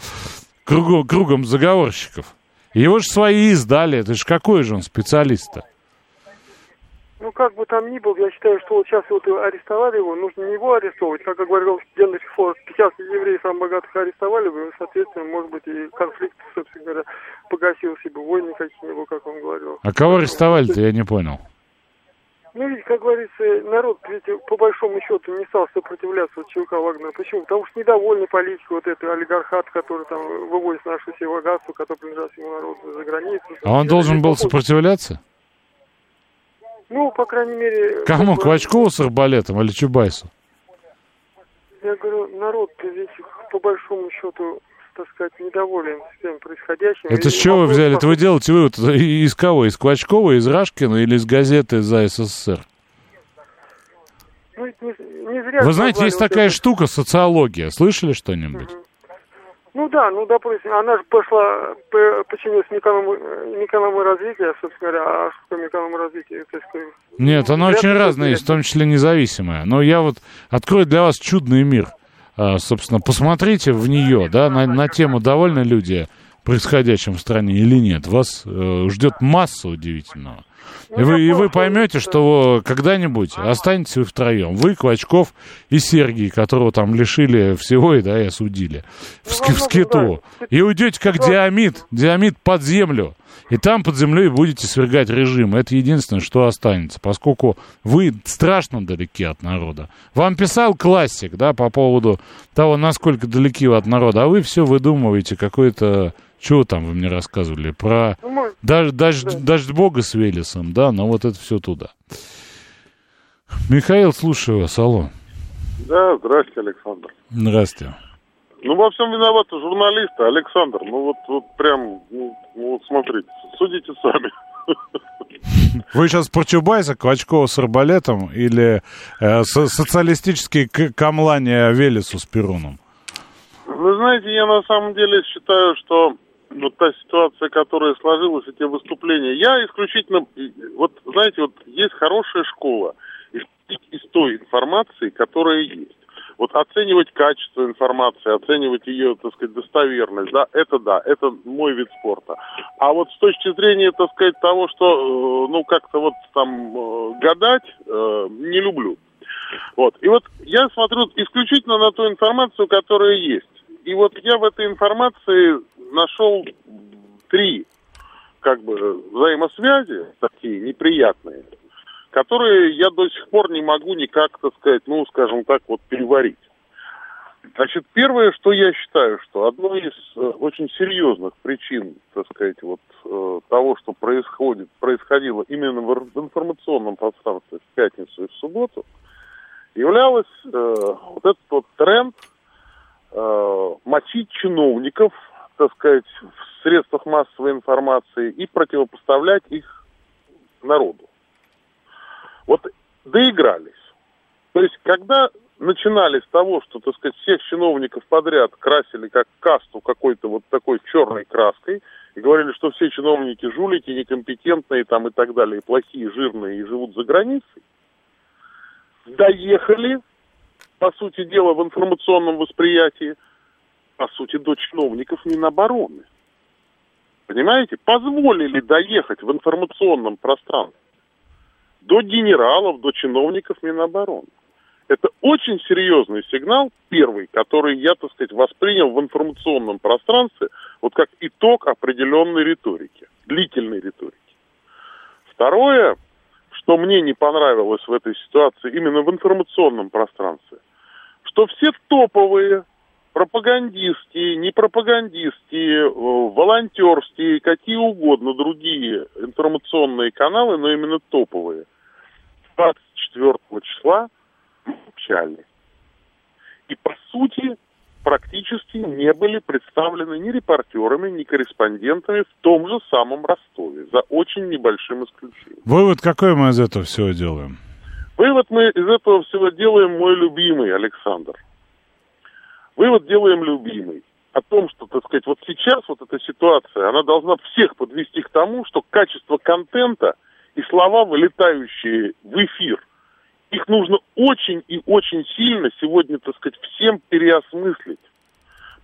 [SPEAKER 1] кругом, кругом заговорщиков. Его же свои издали, это же какой же он специалист-то?
[SPEAKER 13] Ну, как бы там ни был, я считаю, что вот сейчас вот арестовали его, нужно не его арестовывать, как говорил Генрих Форд, сейчас евреев самых богатых арестовали бы, соответственно, может быть, и конфликт, собственно говоря, погасился бы, войны какие-нибудь, как он говорил.
[SPEAKER 1] А кого арестовали-то, я не понял.
[SPEAKER 13] Ну, ведь, как говорится, народ, ведь по большому счету не стал сопротивляться вот ЧВК Вагнера. Почему? Потому что недовольны политикой вот этой олигархат, который там вывозит наше все богатство, которое принадлежит всему народу за границу.
[SPEAKER 1] А он должен был сопротивляться?
[SPEAKER 13] Ну, по крайней мере...
[SPEAKER 1] Кому?
[SPEAKER 13] как бы,
[SPEAKER 1] Квачкову с арбалетом или Чубайсу?
[SPEAKER 13] Я говорю, народ ведь по большому счету, так сказать, недоволен всем происходящим.
[SPEAKER 1] Это
[SPEAKER 13] И
[SPEAKER 1] с чего вы взяли? Это вы делаете вы вот из кого? Из Квачкова, из Рашкина или из газеты «За СССР»?
[SPEAKER 13] Ну, не, не зря
[SPEAKER 1] Вы знаете, есть такая
[SPEAKER 13] это-
[SPEAKER 1] штука социология. Слышали что-нибудь?
[SPEAKER 13] Ну да, ну допустим, она же пошла, п- подчинилась Миконому, Миконому развития, собственно говоря, а что такое Миконому развитие? То есть, э,
[SPEAKER 1] Нет, она очень разная есть, в том числе независимая. Но я вот открою для вас чудный мир. А, собственно, посмотрите в нее, да, на, на тему, довольны люди происходящим в стране или нет. Вас э, ждет масса удивительного. И вы, и вы поймете, что когда-нибудь останетесь вы втроем. Вы, Клочков и Сергий, которого там лишили всего и, да, и осудили в, ски- в скиту. И уйдете как диамид, диамид под землю. И там под землей будете свергать режим. Это единственное, что останется, поскольку вы страшно далеки от народа. Вам писал классик, да, по поводу того, насколько далеки вы от народа, а вы все выдумываете какое-то... Чего там вы мне рассказывали? Про дождь, дождь, дождь Бога с Велесом, да, но вот это все туда. Михаил, слушаю вас, алло.
[SPEAKER 14] Да, здрасте, Александр.
[SPEAKER 1] Здрасте.
[SPEAKER 14] Ну, во всем виноваты журналисты, Александр. Ну, вот, вот прям, ну, ну, вот смотрите, судите сами. [LAUGHS]
[SPEAKER 1] Вы сейчас про Чубайса, Квачкова с арбалетом или э, со- социалистические камлания Велесу с Перуном?
[SPEAKER 14] Вы знаете, я на самом деле считаю, что вот та ситуация, которая сложилась, эти выступления, я исключительно, вот знаете, вот есть хорошая школа исходить из той информации, которая есть. Вот оценивать качество информации, оценивать ее, так сказать, достоверность, да, это да, это мой вид спорта. А вот с точки зрения, так сказать, того, что, э, ну, как-то вот там э, гадать, э, не люблю. Вот. И вот я смотрю исключительно на ту информацию, которая есть. И вот я в этой информации нашел три как бы взаимосвязи такие неприятные, которые я до сих пор не могу никак, так сказать, ну, скажем так, вот переварить. Значит, первое, что я считаю, что одной из э, очень серьезных причин, так сказать, вот э, того, что происходит, происходило именно в информационном пространстве в пятницу и в субботу, являлось э, вот этот вот тренд э, мочить чиновников, так сказать, в средствах массовой информации и противопоставлять их народу. Вот доигрались. То есть, когда начинали с того, что, так сказать, всех чиновников подряд красили как касту какой-то вот такой черной краской, и говорили, что все чиновники жулики, некомпетентные там и так далее, и плохие, жирные, и живут за границей, доехали по сути дела, в информационном восприятии, по сути, до чиновников Минобороны. Понимаете? Позволили доехать в информационном пространстве до генералов, до чиновников Минобороны. Это очень серьезный сигнал, первый, который я, так сказать, воспринял в информационном пространстве, вот как итог определенной риторики, длительной риторики. Второе, что мне не понравилось в этой ситуации именно в информационном пространстве, что все топовые пропагандистские, не пропагандистские, э, волонтерские, какие угодно другие информационные каналы, но именно топовые, 24 числа молчали. И, по сути, практически не были представлены ни репортерами, ни корреспондентами в том же самом Ростове, за очень небольшим исключением.
[SPEAKER 1] Вывод какой мы из этого всего делаем?
[SPEAKER 14] Вывод мы из этого всего делаем, мой любимый Александр. Вывод делаем любимый. О том, что, так сказать, вот сейчас вот эта ситуация, она должна всех подвести к тому, что качество контента и слова, вылетающие в эфир, их нужно очень и очень сильно сегодня, так сказать, всем переосмыслить.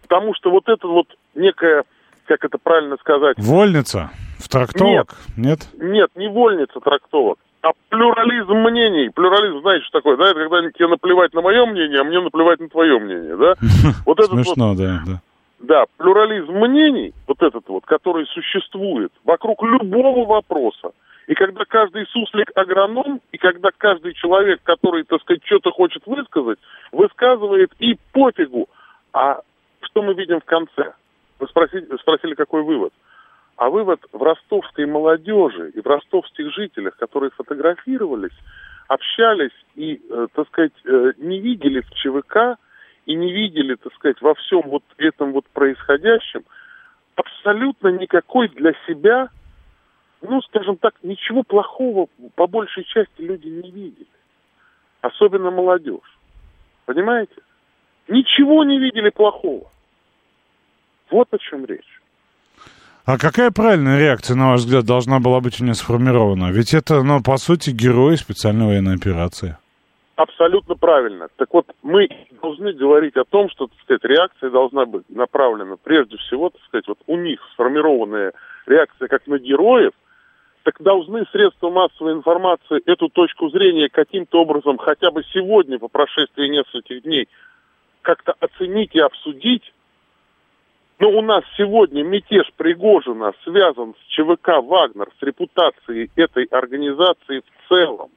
[SPEAKER 14] Потому что вот это вот некая, как это правильно сказать...
[SPEAKER 1] Вольница? В трактовок? Нет?
[SPEAKER 14] Нет, нет не вольница трактовок, а плюрализм мнений. Плюрализм, знаете, что такое, да? Это когда тебе наплевать на мое мнение, а мне наплевать на твое мнение, да? [LAUGHS]
[SPEAKER 1] Вот это Смешно, вот, да, да.
[SPEAKER 14] Да, плюрализм мнений, вот этот вот, который существует вокруг любого вопроса, и когда каждый суслик агроном, и когда каждый человек, который, так сказать, что-то хочет высказать, высказывает и пофигу. А что мы видим в конце? Вы спросили, спросили, какой вывод? А вывод в ростовской молодежи и в ростовских жителях, которые фотографировались, общались и, э, так сказать, э, не видели в ЧВК и не видели, так сказать, во всем вот этом вот происходящем абсолютно никакой для себя ну, скажем так, ничего плохого по большей части люди не видели. Особенно молодежь. Понимаете? Ничего не видели плохого. Вот о чем речь.
[SPEAKER 1] А какая правильная реакция, на ваш взгляд, должна была быть у нее сформирована? Ведь это, ну, по сути, герои специальной военной операции.
[SPEAKER 14] Абсолютно правильно. Так вот, мы должны говорить о том, что, так сказать, реакция должна быть направлена прежде всего, так сказать, вот у них сформированная реакция как на героев, так должны средства массовой информации эту точку зрения каким-то образом хотя бы сегодня, по прошествии нескольких дней, как-то оценить и обсудить. Но у нас сегодня мятеж Пригожина связан с ЧВК «Вагнер», с репутацией этой организации в целом.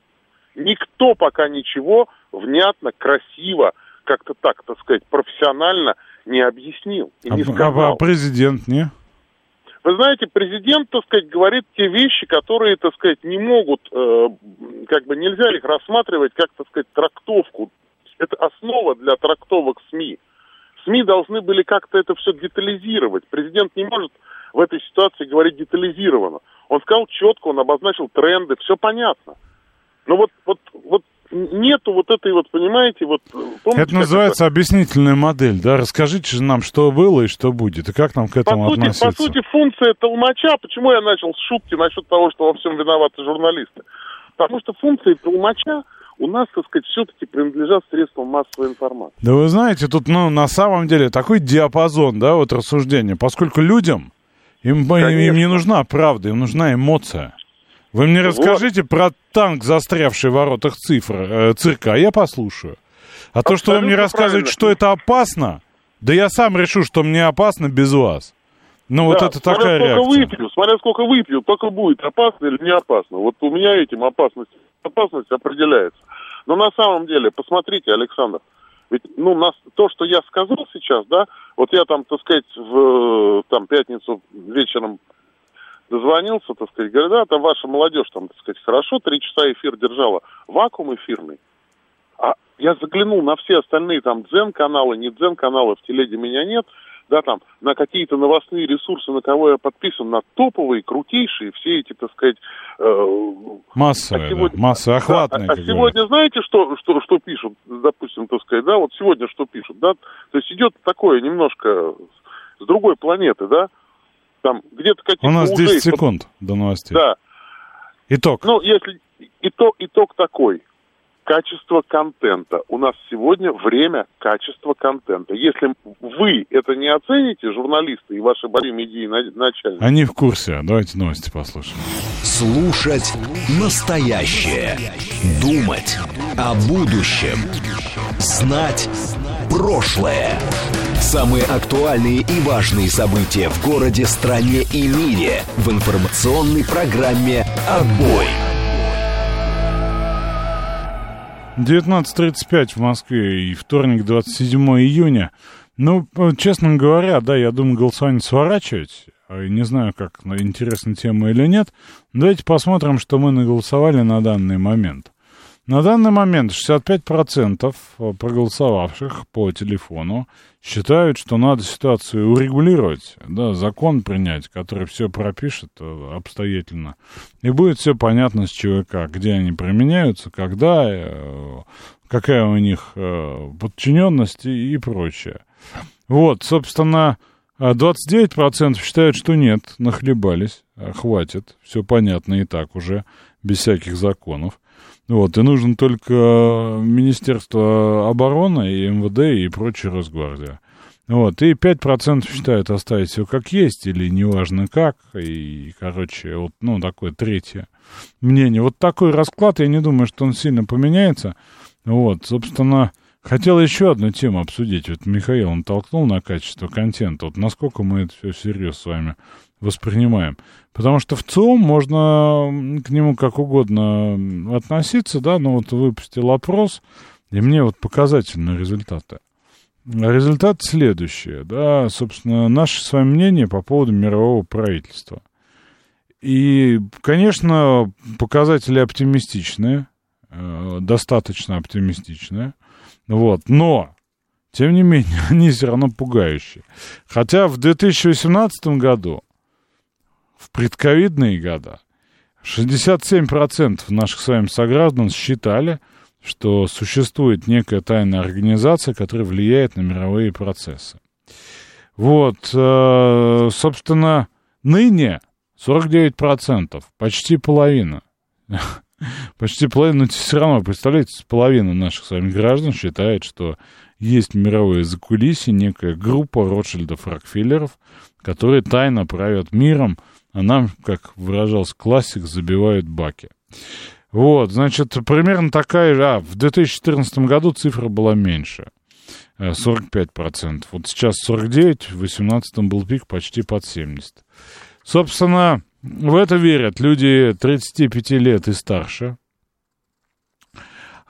[SPEAKER 14] Никто пока ничего внятно, красиво, как-то так, так сказать, профессионально не объяснил и не
[SPEAKER 1] а,
[SPEAKER 14] сказал.
[SPEAKER 1] А президент не?
[SPEAKER 14] Вы знаете, президент, так сказать, говорит те вещи, которые, так сказать, не могут, э, как бы нельзя их рассматривать как, так сказать, трактовку. Это основа для трактовок СМИ. СМИ должны были как-то это все детализировать. Президент не может в этой ситуации говорить детализированно. Он сказал четко, он обозначил тренды, все понятно. Но вот, вот, вот нету вот этой вот, понимаете, вот...
[SPEAKER 1] Помните, это называется это... объяснительная модель, да? Расскажите же нам, что было и что будет, и как нам к этому
[SPEAKER 14] по сути,
[SPEAKER 1] относиться.
[SPEAKER 14] По сути, функция толмача, почему я начал с шутки насчет того, что во всем виноваты журналисты? Потому что функции толмача у нас, так сказать, все-таки принадлежат средствам массовой информации.
[SPEAKER 1] Да вы знаете, тут, ну, на самом деле такой диапазон, да, вот рассуждения, поскольку людям, им, им не нужна правда, им нужна эмоция. Вы мне расскажите вот. про танк, застрявший в воротах цифр, э, цирка, я послушаю. А Абсолютно то, что вы мне рассказываете, что это опасно, да я сам решу, что мне опасно без вас. Ну, да, вот это
[SPEAKER 14] смотря
[SPEAKER 1] такая
[SPEAKER 14] сколько
[SPEAKER 1] реакция.
[SPEAKER 14] выпью, смотря сколько выпью, только будет опасно или не опасно. Вот у меня этим опасность, опасность определяется. Но на самом деле, посмотрите, Александр, ведь, ну, нас, то, что я сказал сейчас, да, вот я там, так сказать, в там, пятницу вечером дозвонился, так сказать, говорит, да, там ваша молодежь, там, так сказать, хорошо, три часа эфир держала, вакуум эфирный. А я заглянул на все остальные там дзен-каналы, не дзен-каналы, в телеге меня нет, да, там, на какие-то новостные ресурсы, на кого я подписан, на топовые, крутейшие, все эти, так сказать... Э,
[SPEAKER 1] массовые, а сегодня, да, массовые, охватные.
[SPEAKER 14] Да, а, а сегодня знаете, что, что, что пишут, допустим, так сказать, да, вот сегодня что пишут, да, то есть идет такое немножко с другой планеты, да, там где-то какие-то...
[SPEAKER 1] У нас 10 секунд до новостей.
[SPEAKER 14] Да.
[SPEAKER 1] Итог.
[SPEAKER 14] Ну, если итог, итог такой. качество контента. У нас сегодня время качества контента. Если вы это не оцените, журналисты и ваши борьбы медии начальники...
[SPEAKER 1] Они в курсе. Давайте новости послушаем.
[SPEAKER 2] Слушать настоящее. Думать о будущем. Знать прошлое. Самые актуальные и важные события в городе, стране и мире в информационной программе «Отбой».
[SPEAKER 1] 19.35 в Москве и вторник, 27 июня. Ну, честно говоря, да, я думаю, голосование сворачивать. А не знаю, как интересна тема или нет. Давайте посмотрим, что мы наголосовали на данный момент. На данный момент 65% проголосовавших по телефону считают, что надо ситуацию урегулировать, да, закон принять, который все пропишет э, обстоятельно, и будет все понятно с ЧВК, где они применяются, когда, э, какая у них э, подчиненность и, прочее. Вот, собственно, 29% считают, что нет, нахлебались, хватит, все понятно и так уже, без всяких законов. Вот, и нужно только Министерство обороны и МВД и прочая Росгвардия. Вот, и 5% считают оставить все как есть, или неважно как, и, короче, вот, ну, такое третье мнение. Вот такой расклад, я не думаю, что он сильно поменяется. Вот, собственно, хотел еще одну тему обсудить. Вот Михаил, он толкнул на качество контента. Вот насколько мы это все всерьез с вами воспринимаем. Потому что в ЦИОМ можно к нему как угодно относиться, да, но вот выпустил опрос, и мне вот показательные результаты. Результат следующий, да, собственно, наше с вами мнение по поводу мирового правительства. И, конечно, показатели оптимистичные, э, достаточно оптимистичные, вот, но тем не менее, [LAUGHS] они все равно пугающие. Хотя в 2018 году в предковидные года 67% наших с вами сограждан считали, что существует некая тайная организация, которая влияет на мировые процессы. Вот, э, собственно, ныне 49%, почти половина. [LAUGHS] Почти половина, но все равно, представляете, половина наших с вами граждан считает, что есть мировое закулисье, некая группа Ротшильдов, Рокфеллеров, которые тайно правят миром, а нам, как выражался классик, забивают баки. Вот, значит, примерно такая же... А, в 2014 году цифра была меньше. 45%. Э, вот сейчас 49, в 2018 был пик почти под 70. Собственно, в это верят люди 35 лет и старше.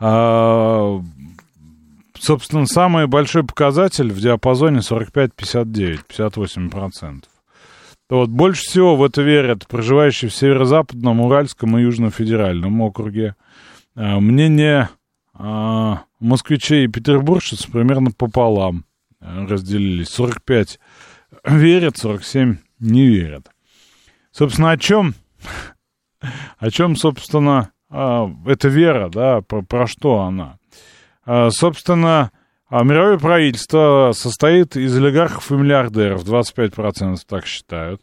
[SPEAKER 1] А, собственно, самый большой показатель в диапазоне 45-59, 58% вот больше всего в это верят проживающие в Северо-Западном, Уральском и Южном федеральном округе. А, мнение а, москвичей и петербуржцев примерно пополам а, разделились. 45 [CLEARS THROAT] верят, 47 не верят. Собственно, о чем, [LAUGHS] о чем, собственно, эта вера, да, про, про что она? Собственно, а мировое правительство состоит из олигархов и миллиардеров, 25% так считают.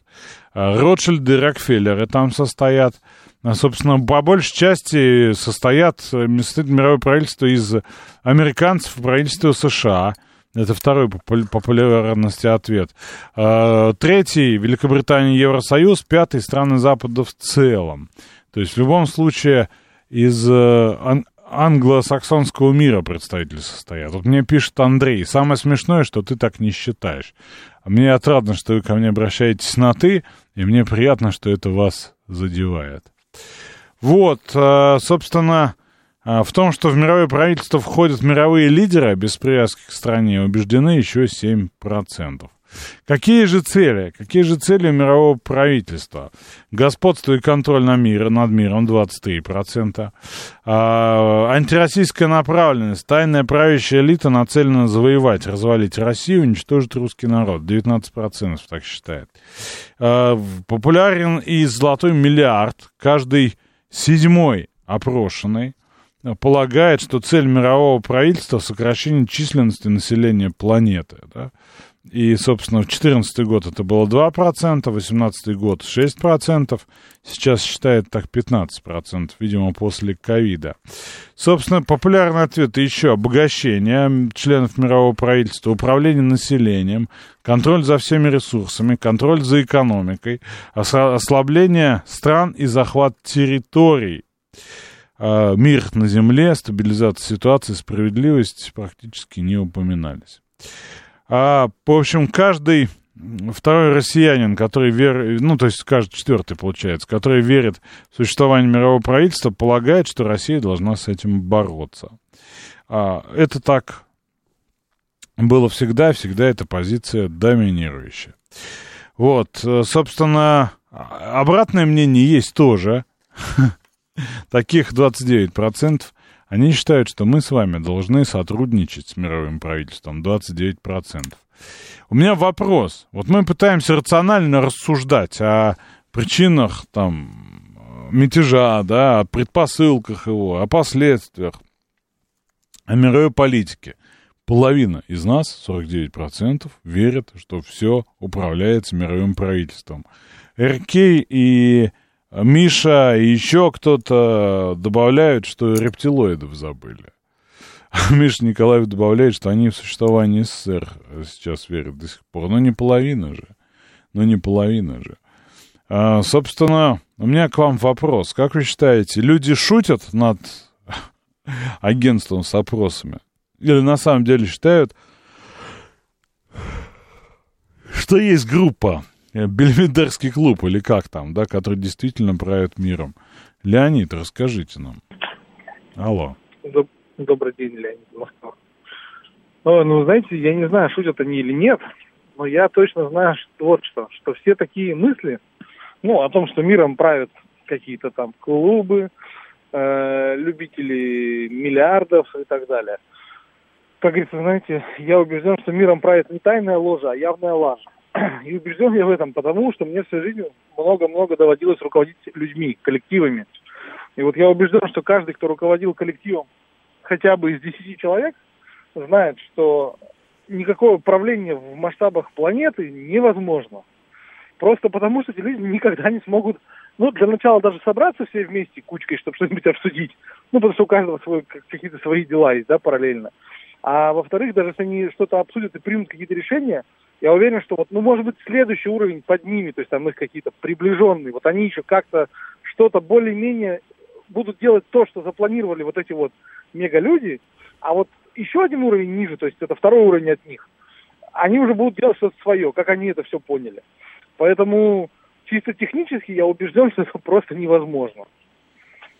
[SPEAKER 1] А Ротшильды и Рокфеллеры там состоят. А, собственно, по большей части состоят, состоит мировое правительство из американцев и правительства США. Это второй по популярности ответ. А, третий — Великобритания Евросоюз. Пятый — страны Запада в целом. То есть в любом случае из э, англосаксонского мира представители состоят. Вот мне пишет Андрей, самое смешное, что ты так не считаешь. Мне отрадно, что вы ко мне обращаетесь на «ты», и мне приятно, что это вас задевает. Вот, э, собственно, э, в том, что в мировое правительство входят мировые лидеры без привязки к стране, убеждены еще 7%. Какие же цели? Какие же цели мирового правительства? Господство и контроль на мир, над миром 23%. А, антироссийская направленность. Тайная правящая элита нацелена завоевать, развалить Россию, уничтожить русский народ. 19% так считает. А, популярен и золотой миллиард. Каждый седьмой опрошенный полагает, что цель мирового правительства — сокращение численности населения планеты. Да? И, собственно, в 2014 год это было 2%, в 2018 год 6%, сейчас считает так 15%, видимо, после ковида. Собственно, популярный ответ еще обогащение членов мирового правительства, управление населением, контроль за всеми ресурсами, контроль за экономикой, ослабление стран и захват территорий. А, мир на земле, стабилизация ситуации, справедливость практически не упоминались. А, в общем, каждый второй россиянин, который верит, ну, то есть каждый четвертый, получается, который верит в существование мирового правительства, полагает, что Россия должна с этим бороться. А, это так было всегда, всегда эта позиция доминирующая. Вот, собственно, обратное мнение есть тоже. [LAUGHS] Таких 29%. Они считают, что мы с вами должны сотрудничать с мировым правительством. 29%. У меня вопрос. Вот мы пытаемся рационально рассуждать о причинах там мятежа, да, о предпосылках его, о последствиях, о мировой политике. Половина из нас, 49%, верят, что все управляется мировым правительством. РК и Миша и еще кто-то добавляют, что рептилоидов забыли. А Миша Николаев добавляет, что они в существовании СССР сейчас верят до сих пор. Но не половина же. Но не половина же. А, собственно, у меня к вам вопрос. Как вы считаете, люди шутят над агентством с опросами? Или на самом деле считают, что есть группа Бельведерский клуб или как там, да, который действительно правит миром. Леонид, расскажите нам. Алло.
[SPEAKER 15] Добрый день, Леонид, Москва. Ну, ну, знаете, я не знаю, шутят они или нет, но я точно знаю что, вот что, что все такие мысли, ну, о том, что миром правят какие-то там клубы, э, любители миллиардов и так далее. Как говорится, знаете, я убежден, что миром правит не тайная ложа, а явная лажа. [CLEARS THROAT] И убежден я в этом, потому что мне всю жизнь много-много доводилось руководить людьми, коллективами. И вот я убежден, что каждый, кто руководил коллективом хотя бы из 10 человек, знает, что никакое управление в масштабах планеты невозможно. Просто потому, что эти люди никогда не смогут, ну, для начала даже собраться все вместе кучкой, чтобы что-нибудь обсудить. Ну, потому что у каждого свой, какие-то свои дела есть, да, параллельно. А во-вторых, даже если они что-то обсудят и примут какие-то решения, я уверен, что вот, ну, может быть, следующий уровень под ними, то есть там их какие-то приближенные, вот они еще как-то что-то более-менее будут делать то, что запланировали вот эти вот мегалюди, а вот еще один уровень ниже, то есть это второй уровень от них, они уже будут делать что-то свое, как они это все поняли. Поэтому чисто технически я убежден, [LAUGHS] что это просто невозможно.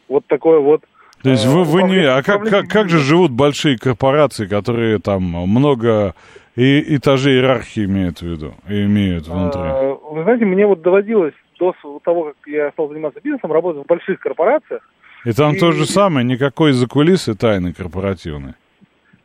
[SPEAKER 15] Вот такое вот
[SPEAKER 1] то есть вы, вы не... А как, как, как же живут большие корпорации, которые там много и этажи иерархии имеют в виду, и имеют внутри? А,
[SPEAKER 15] вы знаете, мне вот доводилось до того, как я стал заниматься бизнесом, работать в больших корпорациях.
[SPEAKER 1] И там и... то же самое, никакой закулисы тайны корпоративной.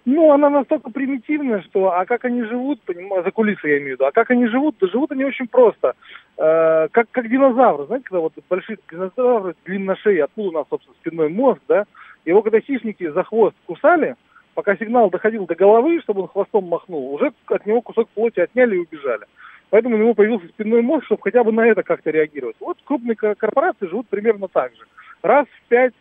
[SPEAKER 15] Ну, она настолько примитивная, что, а как они живут, понимаю, за кулисы я имею в виду, а как они живут, да живут они очень просто. Э, как, как динозавры, знаете, когда вот большие динозавры, длинношеи, откуда у нас, собственно, спинной мозг, да, его когда хищники за хвост кусали, пока сигнал доходил до головы, чтобы он хвостом махнул, уже от него кусок плоти отняли и убежали. Поэтому у него появился спинной мозг, чтобы хотя бы на это как-то реагировать. Вот крупные корпорации живут примерно так же. Раз в 5-7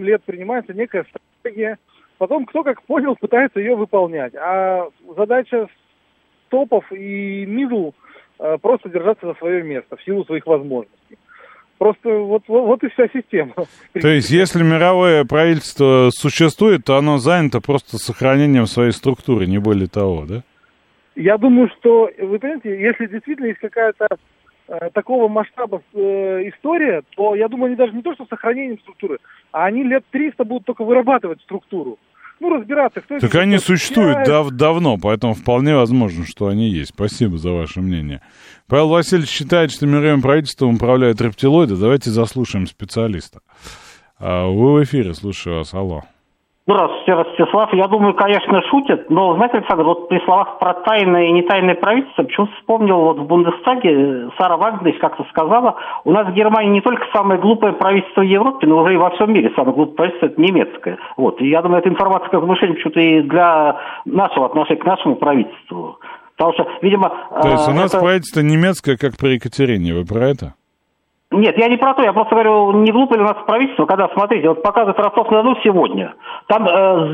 [SPEAKER 15] лет принимается некая стратегия, потом кто как понял, пытается ее выполнять. А задача топов и мидл э, просто держаться за свое место в силу своих возможностей. Просто вот, вот, вот и вся система.
[SPEAKER 1] То есть, если мировое правительство существует, то оно занято просто сохранением своей структуры, не более того, да?
[SPEAKER 15] Я думаю, что, вы понимаете, если действительно есть какая-то э, такого масштаба э, история, то я думаю, они даже не то, что сохранением структуры, а они лет 300 будут только вырабатывать структуру ну, разбираться, кто
[SPEAKER 1] Так они существуют дав давно, поэтому вполне возможно, что они есть. Спасибо за ваше мнение. Павел Васильевич считает, что мировым правительством управляют рептилоиды. Давайте заслушаем специалиста. А, вы в эфире, слушаю вас. Алло.
[SPEAKER 16] Здравствуйте, Ростислав. Я думаю, конечно, шутят, но, знаете, Александр, вот при словах про тайное и нетайное правительство, почему вспомнил, вот в Бундестаге Сара Вагнерич как-то сказала, у нас в Германии не только самое глупое правительство в Европе, но уже и во всем мире самое глупое правительство – это немецкое. Вот. И я думаю, эта информация как бы почему-то и для нашего отношения к нашему правительству. Потому что, видимо...
[SPEAKER 1] То есть у нас
[SPEAKER 16] это...
[SPEAKER 1] правительство немецкое, как при Екатерине, вы про это?
[SPEAKER 16] Нет, я не про то, я просто говорю, не глупо ли у нас правительство, когда, смотрите, вот показывает Ростов-на-Дону сегодня, там э,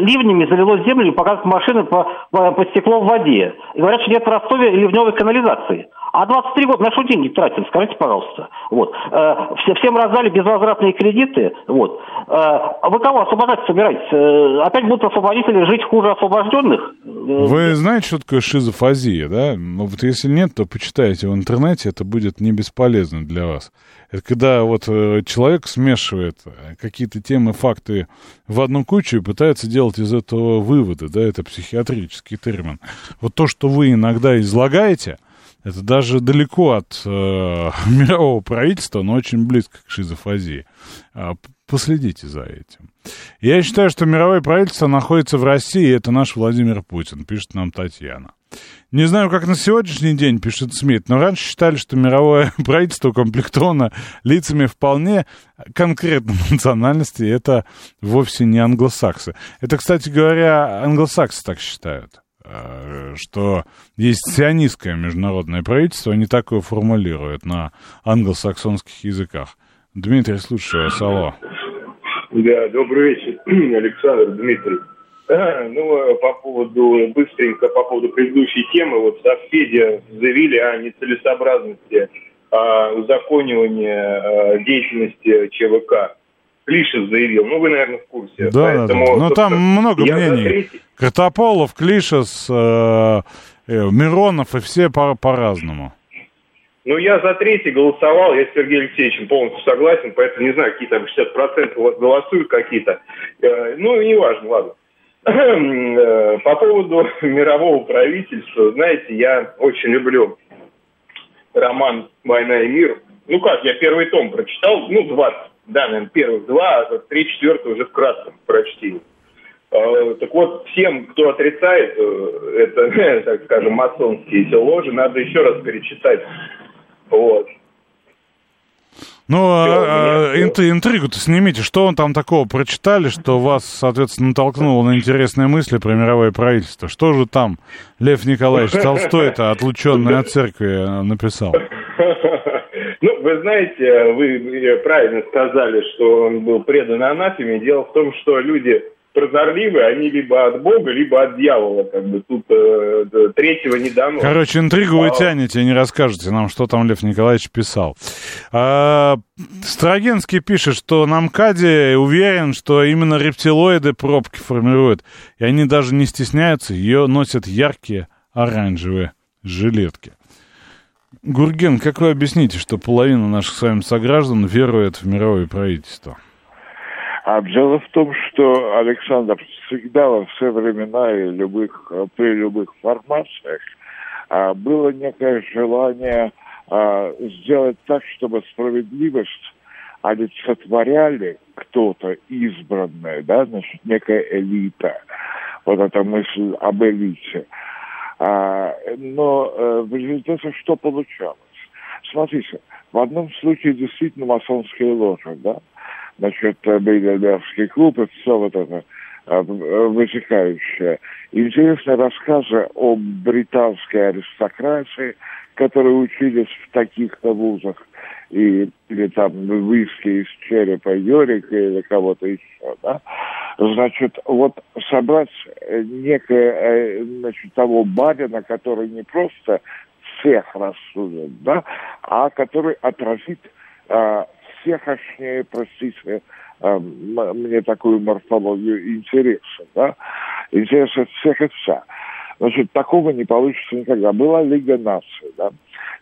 [SPEAKER 16] ливнями залило землю, показывают машины по, по, по стекло в воде. И говорят, что нет в Ростове ливневой канализации. А 23 года на что деньги тратим, скажите, пожалуйста. Вот. Э, все, всем раздали безвозвратные кредиты. Вот. Э, вы кого освобождать собираетесь? Э, опять будут освободители жить хуже освобожденных?
[SPEAKER 1] Вы знаете, что такое шизофазия, да? Ну вот если нет, то почитайте в интернете, это будет не бесполезно для вас. Это когда вот человек смешивает какие-то темы, факты в одну кучу и пытается делать из этого выводы, да, это психиатрический термин. Вот то, что вы иногда излагаете, это даже далеко от э, [LAUGHS] мирового правительства, но очень близко к шизофазии. А, последите за этим. Я считаю, что мировое правительство находится в России, и это наш Владимир Путин, пишет нам Татьяна. Не знаю, как на сегодняшний день, пишет Смит, но раньше считали, что мировое [LAUGHS] правительство укомплектовано лицами вполне конкретной [LAUGHS] национальности, и это вовсе не англосаксы. Это, кстати говоря, англосаксы так считают. Э, что есть сионистское международное правительство, они так его формулируют на англосаксонских языках. Дмитрий, слушаю вас, алло.
[SPEAKER 17] Да, добрый вечер, [CLEARS THROAT] Александр, Дмитрий. А, [CLEARS THROAT] ну, по поводу, быстренько, по поводу предыдущей темы, вот в Совпеде заявили о нецелесообразности о узаконивания а, деятельности ЧВК. Клишес заявил. Ну, вы, наверное, в курсе.
[SPEAKER 1] Да, Поэтому, да, да. Ну, там много мнений. Третий... Картополов, Клишес, э, э, Миронов и все по- по-разному.
[SPEAKER 17] Ну, я за третий голосовал, я с Сергеем Алексеевичем полностью согласен, поэтому не знаю, какие там 60% у вас голосуют какие-то. Э, ну, неважно, ладно. [CLEARS THROAT] Э, по поводу [LAUGHS] мирового правительства, знаете, я очень люблю роман «Война и мир». Ну как, я первый том прочитал, ну, 20 да, наверное, первых два, а три четвертых уже в кратком прочтении. А, так вот, всем, кто отрицает э, это, [LAUGHS] так скажем, масонские эти ложи, надо еще раз перечитать. Вот.
[SPEAKER 1] Ну, а, а, интригу-то снимите. Что он там такого прочитали, что вас, соответственно, натолкнуло на интересные мысли про мировое правительство? Что же там Лев Николаевич Толстой-то, отлученный от церкви, написал? [LAUGHS]
[SPEAKER 17] Вы знаете, вы правильно сказали, что он был предан анафеме. Дело в том, что люди прозорливые, они либо от Бога, либо от дьявола. Как бы тут э, третьего не дано.
[SPEAKER 1] Короче, интригу вы тянете, не расскажете нам, что там Лев Николаевич писал. А, Строгинский пишет, что на МКАДе уверен, что именно рептилоиды пробки формируют. И они даже не стесняются, ее носят яркие оранжевые жилетки. Гурген, как вы объясните, что половина наших с вами сограждан верует в мировое правительство?
[SPEAKER 8] А дело в том, что, Александр, всегда во все времена и любых, при любых формациях а, было некое желание а, сделать так, чтобы справедливость олицетворяли кто-то избранное, да, значит, некая элита. Вот эта мысль об элите. А, но э, в результате что получалось? Смотрите, в одном случае действительно масонские ложи, да, значит, Бейдельбергский клуб и все вот это э, вытекающее. Интересные рассказы о британской аристократии, которые учились в таких-то вузах, и, или там виски из черепа Йорика или кого-то еще, да, Значит, вот собрать э, некое, э, значит, того барина, который не просто всех рассудит, да, а который отразит э, всехошнее, простите, э, мне такую морфологию интереса, да, интереса всех и вся. Значит, такого не получится никогда. Была Лига наций, да,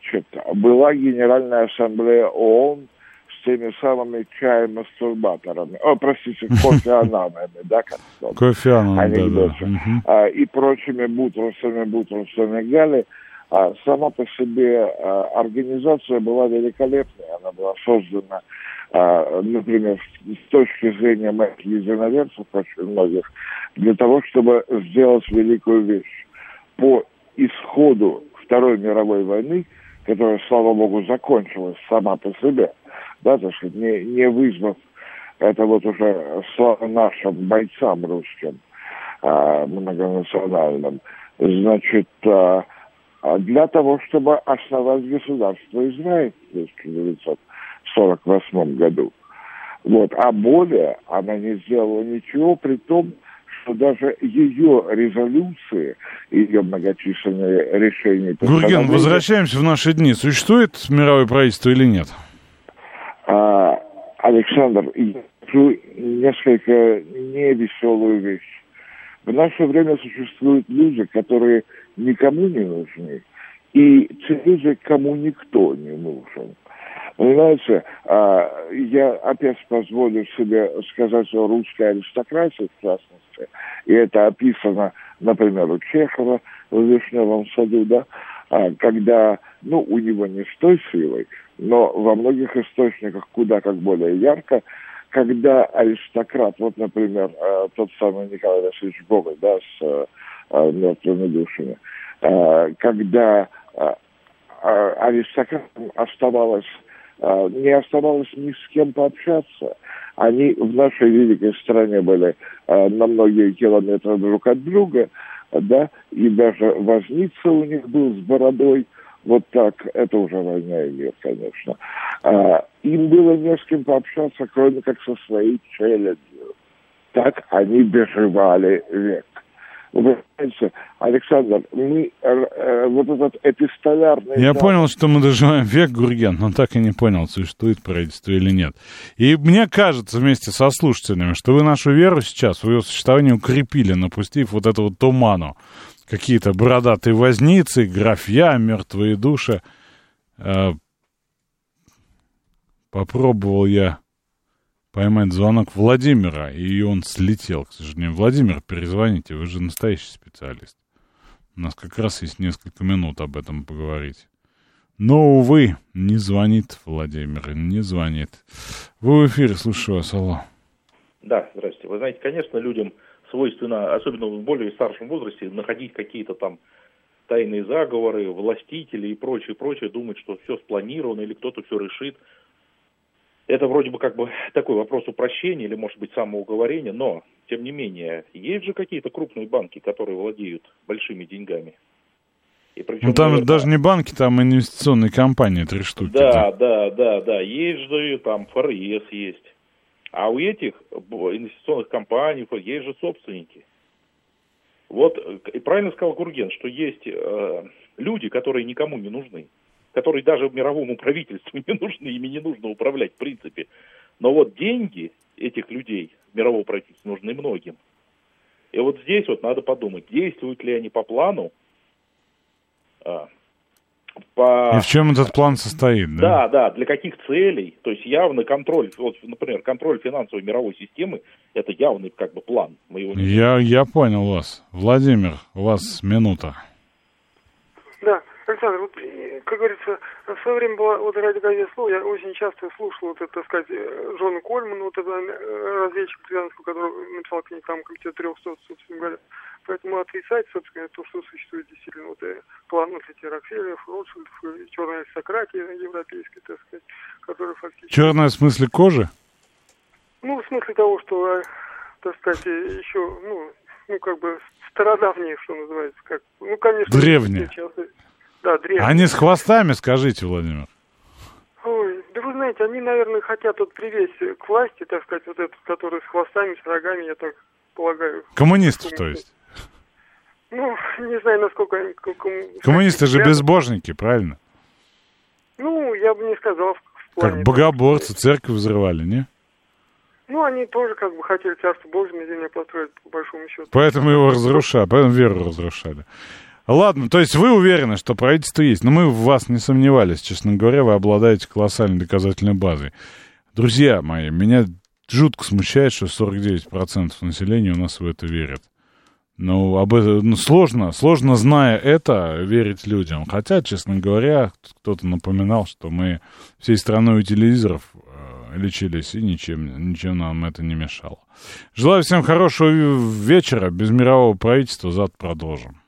[SPEAKER 8] значит, была Генеральная ассамблея ООН, теми самыми чаем-мастурбаторами, о, простите, [LAUGHS] кофеананами, да, как
[SPEAKER 1] Кофеанами, да, да.
[SPEAKER 8] А, и прочими бутрусами, бутрусами Гали. А, сама по себе а, организация была великолепная, она была создана, а, например, с точки зрения моих единоверцев, очень многих, для того, чтобы сделать великую вещь. По исходу Второй мировой войны, которая, слава богу, закончилась сама по себе – да, так сказать, не, не вызвав это вот уже нашим бойцам русским, а, многонациональным, Значит, а для того, чтобы основать государство Израиль в 1948 году. Вот. А более она не сделала ничего, при том, что даже ее резолюции, ее многочисленные решения...
[SPEAKER 1] Гурген, возвращаемся в наши дни. Существует мировое правительство или нет?
[SPEAKER 8] А, Александр, я скажу несколько невеселую вещь. В наше время существуют люди, которые никому не нужны, и те люди, кому никто не нужен. Понимаете, а, я опять позволю себе сказать о русской аристократии, в частности, и это описано, например, у Чехова в «Вишневом саду», да, а, когда, ну, у него не с той силой, но во многих источниках куда как более ярко, когда аристократ, вот, например, а, тот самый Николай Васильевич Гоголь, да, с мертвыми душами, когда аристократам оставалось не оставалось ни с кем пообщаться. Они в нашей великой стране были а, на многие километры друг от друга, да, и даже возница у них был с бородой, вот так, это уже война и мир, конечно. А, им было не с кем пообщаться, кроме как со своей челядью. Так они доживали век. Вы понимаете, Александр, мы э, э, вот этот эпистолярный...
[SPEAKER 1] Я понял, что мы доживаем век, Гурген, но так и не понял, существует правительство или нет. И мне кажется, вместе со слушателями, что вы нашу веру сейчас, в ее существование укрепили, напустив вот эту вот туману. Какие-то бородатые возницы, графья, мертвые души. Э, попробовал я поймать звонок Владимира, и он слетел, к сожалению. Владимир, перезвоните, вы же настоящий специалист. У нас как раз есть несколько минут об этом поговорить. Но, увы, не звонит Владимир, не звонит. Вы в эфире, слушаю вас, алло.
[SPEAKER 11] Да, здравствуйте. Вы знаете, конечно, людям свойственно, особенно в более старшем возрасте, находить какие-то там тайные заговоры, властители и прочее, прочее, думать, что все спланировано или кто-то все решит. Это вроде бы как бы такой вопрос упрощения или, может быть, самоуговорения, но, тем не менее, есть же какие-то крупные банки, которые владеют большими деньгами.
[SPEAKER 1] И причем, ну там наверное, даже не банки, там инвестиционные компании, три штуки.
[SPEAKER 11] Да, да, да, да, есть же, там ФРС есть. А у этих инвестиционных компаний есть же собственники. Вот, и правильно сказал Гурген, что есть э, люди, которые никому не нужны которые даже мировому правительству [LAUGHS] не нужны, ими не нужно управлять в принципе. Но вот деньги этих людей, мирового правительства, нужны многим. И вот здесь вот надо подумать, действуют ли они по плану,
[SPEAKER 1] а, по... И в чем этот план состоит,
[SPEAKER 11] да? Да, да, для каких целей, то есть явно контроль, вот, например, контроль финансовой мировой системы, это явный как бы план.
[SPEAKER 1] Мы его не я, я понял вас. Владимир, у вас минута.
[SPEAKER 13] Да, Александр, вот, как говорится, в свое время была вот ради газеты «Слово», я очень часто слушал вот это, так сказать, Джона Кольмана, вот это э, разведчик британского, который написал книгу там «Комитет 300», собственно говоря. Поэтому отрицать, собственно, то, что существует действительно вот э, план вот эти Рокфеллеров, Ротшильдов, черная аристократия европейская, так сказать, которая фактически...
[SPEAKER 1] Черная в смысле кожи?
[SPEAKER 13] Ну, в смысле того, что, э, так сказать, еще, ну, ну, как бы стародавние, что называется, как, ну, конечно...
[SPEAKER 1] Древние. Сейчас, да, древние. Они с хвостами, скажите, Владимир.
[SPEAKER 13] Ой, да вы знаете, они, наверное, хотят вот привезть к власти, так сказать, вот этот, который с хвостами, с рогами, я так полагаю.
[SPEAKER 1] Коммунистов, то есть?
[SPEAKER 13] Ну, [LAUGHS] не знаю, насколько они...
[SPEAKER 1] Коммунисты же безбожники, правильно?
[SPEAKER 13] Ну, я бы не сказал.
[SPEAKER 1] В плане, как богоборцы церковь взрывали, не?
[SPEAKER 13] Ну, они тоже как бы хотели царство Божье на земле построить, по большому счету.
[SPEAKER 1] Поэтому его разрушали, поэтому веру разрушали. Ладно, то есть вы уверены, что правительство есть, но мы в вас не сомневались, честно говоря, вы обладаете колоссальной доказательной базой. Друзья мои, меня жутко смущает, что 49% населения у нас в это верят. Ну, об этом ну, сложно, сложно, зная это, верить людям. Хотя, честно говоря, кто-то напоминал, что мы всей страной у телевизоров э, лечились, и ничем, ничем нам это не мешало. Желаю всем хорошего вечера. Без мирового правительства завтра продолжим.